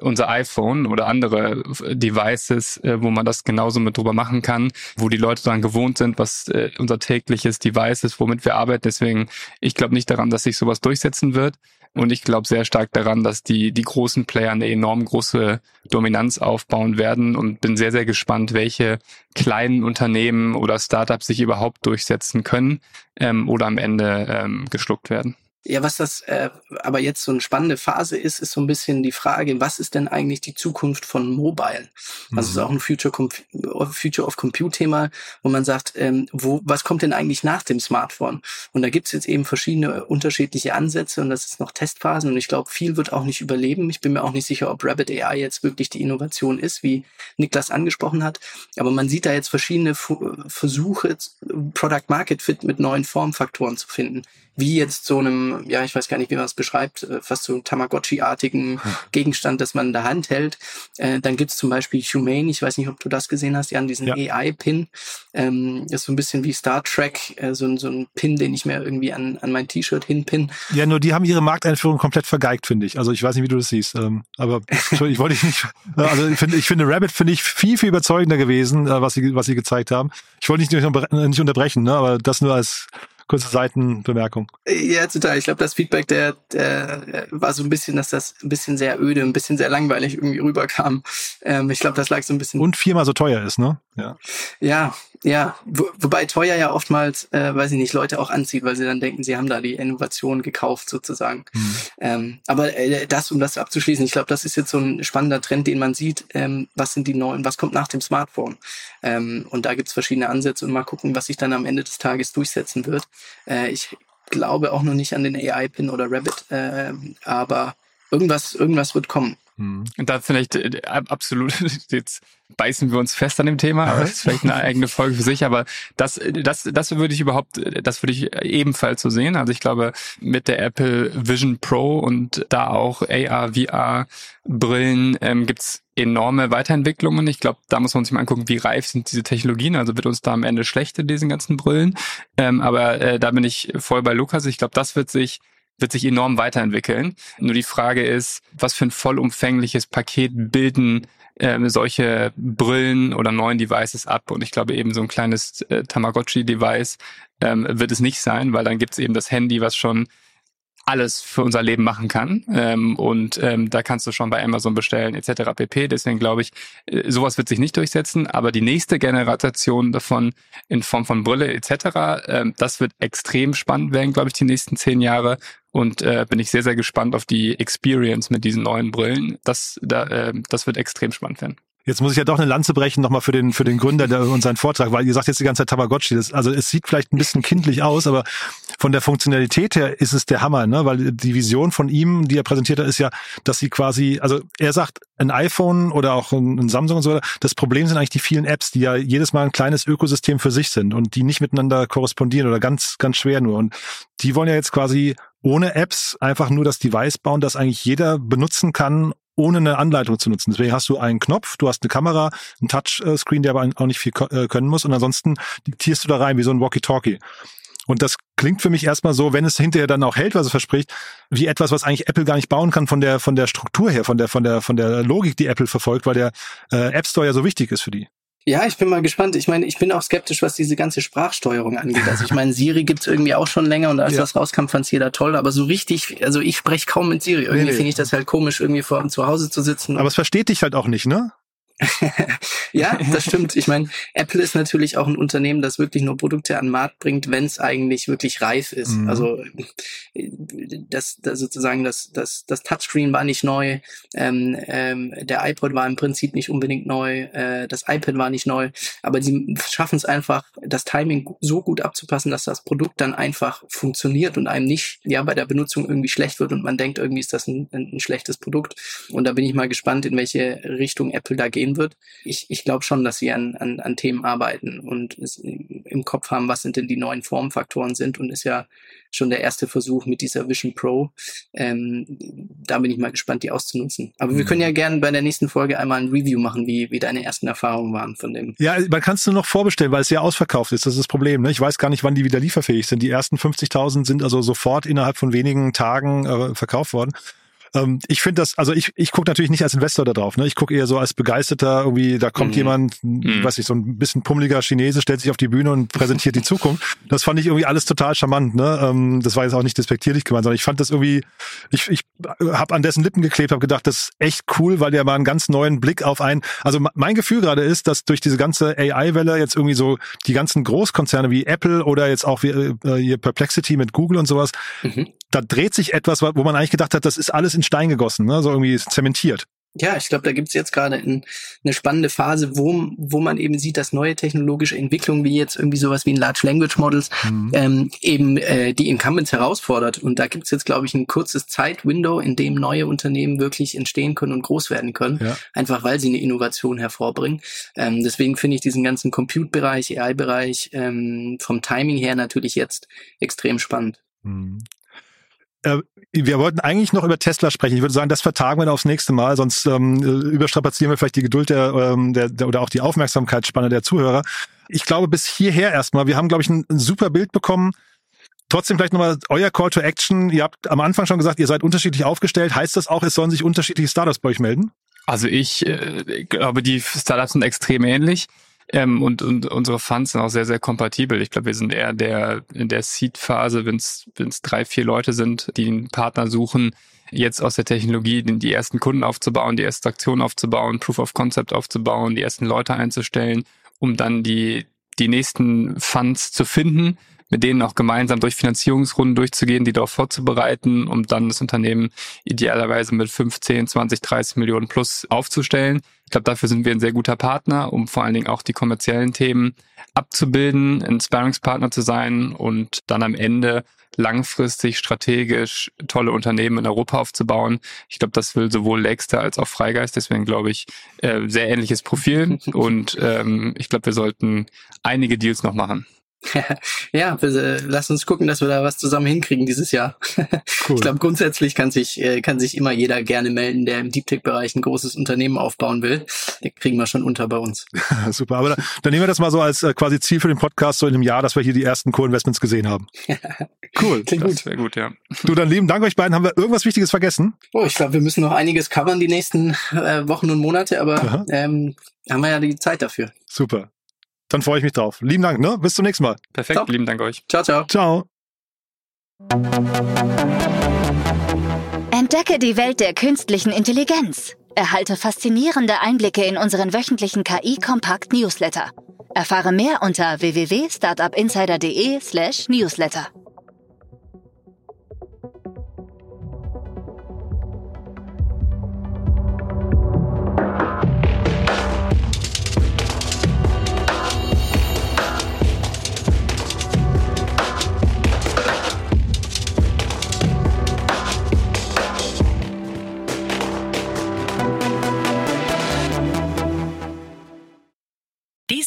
unser iPhone oder andere Devices, äh, wo man das genauso mit drüber machen kann, wo die Leute daran gewohnt sind, was äh, unser tägliches Device ist, womit wir arbeiten. Deswegen, ich glaube nicht daran, dass sich sowas durchsetzen wird. Und ich glaube sehr stark daran, dass die, die großen Player eine enorm große Dominanz aufbauen werden und bin sehr, sehr gespannt, welche kleinen Unternehmen oder Startups sich überhaupt durchsetzen können ähm, oder am Ende ähm, geschluckt werden. Ja, was das äh, aber jetzt so eine spannende Phase ist, ist so ein bisschen die Frage, was ist denn eigentlich die Zukunft von Mobile? Also es ist mhm. auch ein Future, Future of Compute Thema, wo man sagt, ähm, wo, was kommt denn eigentlich nach dem Smartphone? Und da gibt's jetzt eben verschiedene unterschiedliche Ansätze und das ist noch Testphasen und ich glaube, viel wird auch nicht überleben. Ich bin mir auch nicht sicher, ob Rabbit AI jetzt wirklich die Innovation ist, wie Niklas angesprochen hat. Aber man sieht da jetzt verschiedene Versuche, Product Market Fit mit neuen Formfaktoren zu finden wie jetzt so einem, ja, ich weiß gar nicht, wie man es beschreibt, äh, fast so Tamagotchi-artigen Gegenstand, das man in der Hand hält. Äh, dann gibt's zum Beispiel Humane, ich weiß nicht, ob du das gesehen hast, Jan, diesen ja. AI-Pin. Ähm, das ist so ein bisschen wie Star Trek, äh, so, so ein Pin, den ich mir irgendwie an, an mein T-Shirt hinpin. Ja, nur die haben ihre Markteinführung komplett vergeigt, finde ich. Also ich weiß nicht, wie du das siehst. Ähm, aber ich wollte ich nicht. Also ich finde, ich finde Rabbit finde ich viel, viel überzeugender gewesen, äh, was sie, was sie gezeigt haben. Ich wollte nicht, nicht unterbrechen, ne, aber das nur als kurze Seitenbemerkung. Ja, total. Ich glaube, das Feedback der, der war so ein bisschen, dass das ein bisschen sehr öde, ein bisschen sehr langweilig irgendwie rüberkam. Ähm, ich glaube, das lag so ein bisschen. Und viermal so teuer ist, ne? Ja. Ja, ja. Wo, wobei teuer ja oftmals, äh, weiß ich nicht, Leute auch anzieht, weil sie dann denken, sie haben da die Innovation gekauft sozusagen. Mhm. Ähm, aber äh, das, um das abzuschließen, ich glaube, das ist jetzt so ein spannender Trend, den man sieht. Ähm, was sind die neuen, was kommt nach dem Smartphone? Ähm, und da gibt's verschiedene Ansätze und mal gucken, was sich dann am Ende des Tages durchsetzen wird. Äh, ich glaube auch noch nicht an den AI-Pin oder Rabbit, äh, aber irgendwas, irgendwas wird kommen. Mhm. Und da vielleicht äh, absolut, jetzt beißen wir uns fest an dem Thema, aber das ist vielleicht eine eigene Folge für sich, aber das, das, das würde ich überhaupt, das würde ich ebenfalls so sehen. Also ich glaube, mit der Apple Vision Pro und da auch AR, VR Brillen ähm, gibt's enorme Weiterentwicklungen. Ich glaube, da muss man sich mal angucken, wie reif sind diese Technologien. Also wird uns da am Ende schlecht in diesen ganzen Brillen. Ähm, aber äh, da bin ich voll bei Lukas. Ich glaube, das wird sich wird sich enorm weiterentwickeln. Nur die Frage ist, was für ein vollumfängliches Paket bilden äh, solche Brillen oder neuen Devices ab. Und ich glaube eben so ein kleines äh, Tamagotchi-Device ähm, wird es nicht sein, weil dann gibt es eben das Handy, was schon alles für unser Leben machen kann. Ähm, und ähm, da kannst du schon bei Amazon bestellen etc. pp. Deswegen glaube ich, äh, sowas wird sich nicht durchsetzen. Aber die nächste Generation davon in Form von Brille etc., ähm, das wird extrem spannend werden, glaube ich, die nächsten zehn Jahre. Und äh, bin ich sehr, sehr gespannt auf die Experience mit diesen neuen Brillen. Das, da, äh, das wird extrem spannend werden. Jetzt muss ich ja doch eine Lanze brechen nochmal für den, für den Gründer der, und seinen Vortrag, weil ihr sagt jetzt die ganze Zeit Tamagotchi. Das, also es sieht vielleicht ein bisschen kindlich aus, aber von der Funktionalität her ist es der Hammer, ne? Weil die Vision von ihm, die er präsentiert hat, ist ja, dass sie quasi, also er sagt, ein iPhone oder auch ein, ein Samsung und so weiter, das Problem sind eigentlich die vielen Apps, die ja jedes Mal ein kleines Ökosystem für sich sind und die nicht miteinander korrespondieren oder ganz, ganz schwer nur. Und die wollen ja jetzt quasi ohne Apps einfach nur das Device bauen, das eigentlich jeder benutzen kann, ohne eine Anleitung zu nutzen. Deswegen hast du einen Knopf, du hast eine Kamera, ein Touchscreen, der aber auch nicht viel äh, können muss und ansonsten diktierst du da rein wie so ein Walkie-Talkie. Und das klingt für mich erstmal so, wenn es hinterher dann auch hält, was es verspricht, wie etwas, was eigentlich Apple gar nicht bauen kann von der von der Struktur her, von der von der von der Logik, die Apple verfolgt, weil der äh, App Store ja so wichtig ist für die. Ja, ich bin mal gespannt. Ich meine, ich bin auch skeptisch, was diese ganze Sprachsteuerung angeht. Also ich meine, Siri gibt's irgendwie auch schon länger und als ja. das rauskam, fand's jeder toll. Aber so richtig, also ich spreche kaum mit Siri. Irgendwie nee, nee. finde ich das halt komisch, irgendwie vor zu Hause zu sitzen. Aber es versteht dich halt auch nicht, ne? ja, das stimmt. Ich meine, Apple ist natürlich auch ein Unternehmen, das wirklich nur Produkte an den Markt bringt, wenn es eigentlich wirklich reif ist. Mhm. Also das, das sozusagen das, das, das Touchscreen war nicht neu, ähm, ähm, der iPod war im Prinzip nicht unbedingt neu, äh, das iPad war nicht neu, aber sie schaffen es einfach, das Timing so gut abzupassen, dass das Produkt dann einfach funktioniert und einem nicht ja bei der Benutzung irgendwie schlecht wird und man denkt, irgendwie ist das ein, ein schlechtes Produkt. Und da bin ich mal gespannt, in welche Richtung Apple da geht gehen wird. Ich, ich glaube schon, dass sie an, an, an Themen arbeiten und es im Kopf haben, was sind denn die neuen Formfaktoren sind und ist ja schon der erste Versuch mit dieser Vision Pro. Ähm, da bin ich mal gespannt, die auszunutzen. Aber mhm. wir können ja gerne bei der nächsten Folge einmal ein Review machen, wie, wie deine ersten Erfahrungen waren von dem. Ja, man kann es nur noch vorbestellen, weil es ja ausverkauft ist. Das ist das Problem. Ne? Ich weiß gar nicht, wann die wieder lieferfähig sind. Die ersten 50.000 sind also sofort innerhalb von wenigen Tagen äh, verkauft worden. Ähm, ich finde das, also ich, ich gucke natürlich nicht als Investor da drauf, ne? Ich gucke eher so als Begeisterter, irgendwie, da kommt mhm. jemand, mhm. weiß ich, so ein bisschen pummeliger Chinese, stellt sich auf die Bühne und präsentiert die Zukunft. Das fand ich irgendwie alles total charmant, ne? Ähm, das war jetzt auch nicht despektierlich gemeint, sondern ich fand das irgendwie, ich, ich habe an dessen Lippen geklebt, habe gedacht, das ist echt cool, weil der mal einen ganz neuen Blick auf ein, also mein Gefühl gerade ist, dass durch diese ganze AI-Welle jetzt irgendwie so die ganzen Großkonzerne wie Apple oder jetzt auch wie, äh, hier Perplexity mit Google und sowas, mhm. da dreht sich etwas, wo man eigentlich gedacht hat, das ist alles in Stein gegossen, ne? so irgendwie zementiert. Ja, ich glaube, da gibt's jetzt gerade ein, eine spannende Phase, wo, wo man eben sieht, dass neue technologische Entwicklungen, wie jetzt irgendwie sowas wie ein Large Language Models, mhm. ähm, eben äh, die Incumbents herausfordert. Und da gibt's jetzt, glaube ich, ein kurzes Zeitwindow, in dem neue Unternehmen wirklich entstehen können und groß werden können, ja. einfach weil sie eine Innovation hervorbringen. Ähm, deswegen finde ich diesen ganzen Compute-Bereich, AI-Bereich ähm, vom Timing her natürlich jetzt extrem spannend. Mhm wir wollten eigentlich noch über Tesla sprechen. Ich würde sagen, das vertagen wir aufs nächste Mal, sonst ähm, überstrapazieren wir vielleicht die Geduld der, ähm, der, der oder auch die Aufmerksamkeitsspanne der Zuhörer. Ich glaube, bis hierher erstmal. Wir haben, glaube ich, ein, ein super Bild bekommen. Trotzdem vielleicht nochmal euer Call to Action. Ihr habt am Anfang schon gesagt, ihr seid unterschiedlich aufgestellt. Heißt das auch, es sollen sich unterschiedliche Startups bei euch melden? Also ich äh, glaube, die Startups sind extrem ähnlich. Ähm, und, und unsere Funds sind auch sehr, sehr kompatibel. Ich glaube, wir sind eher der, in der Seed-Phase, wenn es drei, vier Leute sind, die einen Partner suchen, jetzt aus der Technologie die ersten Kunden aufzubauen, die erste Aktion aufzubauen, Proof of Concept aufzubauen, die ersten Leute einzustellen, um dann die, die nächsten Funds zu finden mit denen auch gemeinsam durch Finanzierungsrunden durchzugehen, die darauf vorzubereiten, um dann das Unternehmen idealerweise mit 15, 20, 30 Millionen plus aufzustellen. Ich glaube, dafür sind wir ein sehr guter Partner, um vor allen Dingen auch die kommerziellen Themen abzubilden, ein Sparringspartner zu sein und dann am Ende langfristig strategisch tolle Unternehmen in Europa aufzubauen. Ich glaube, das will sowohl Lexter als auch Freigeist. Deswegen glaube ich, äh, sehr ähnliches Profil. Und ähm, ich glaube, wir sollten einige Deals noch machen. ja, äh, lass uns gucken, dass wir da was zusammen hinkriegen dieses Jahr. Cool. Ich glaube, grundsätzlich kann sich, äh, kann sich immer jeder gerne melden, der im Deep Tech-Bereich ein großes Unternehmen aufbauen will. Den kriegen wir schon unter bei uns. Super, aber dann, dann nehmen wir das mal so als äh, quasi Ziel für den Podcast so in einem Jahr, dass wir hier die ersten Co-Investments gesehen haben. cool. Klingt gut. Sehr gut, ja. Du, dann lieben Dank euch beiden. Haben wir irgendwas Wichtiges vergessen? Oh, ich glaube, wir müssen noch einiges covern die nächsten äh, Wochen und Monate, aber ähm, haben wir ja die Zeit dafür. Super. Dann freue ich mich drauf. Lieben Dank, ne? Bis zum nächsten Mal. Perfekt, Top. lieben Dank euch. Ciao, ciao. Ciao. Entdecke die Welt der künstlichen Intelligenz. Erhalte faszinierende Einblicke in unseren wöchentlichen KI-Kompakt-Newsletter. Erfahre mehr unter www.startupinsider.de/newsletter.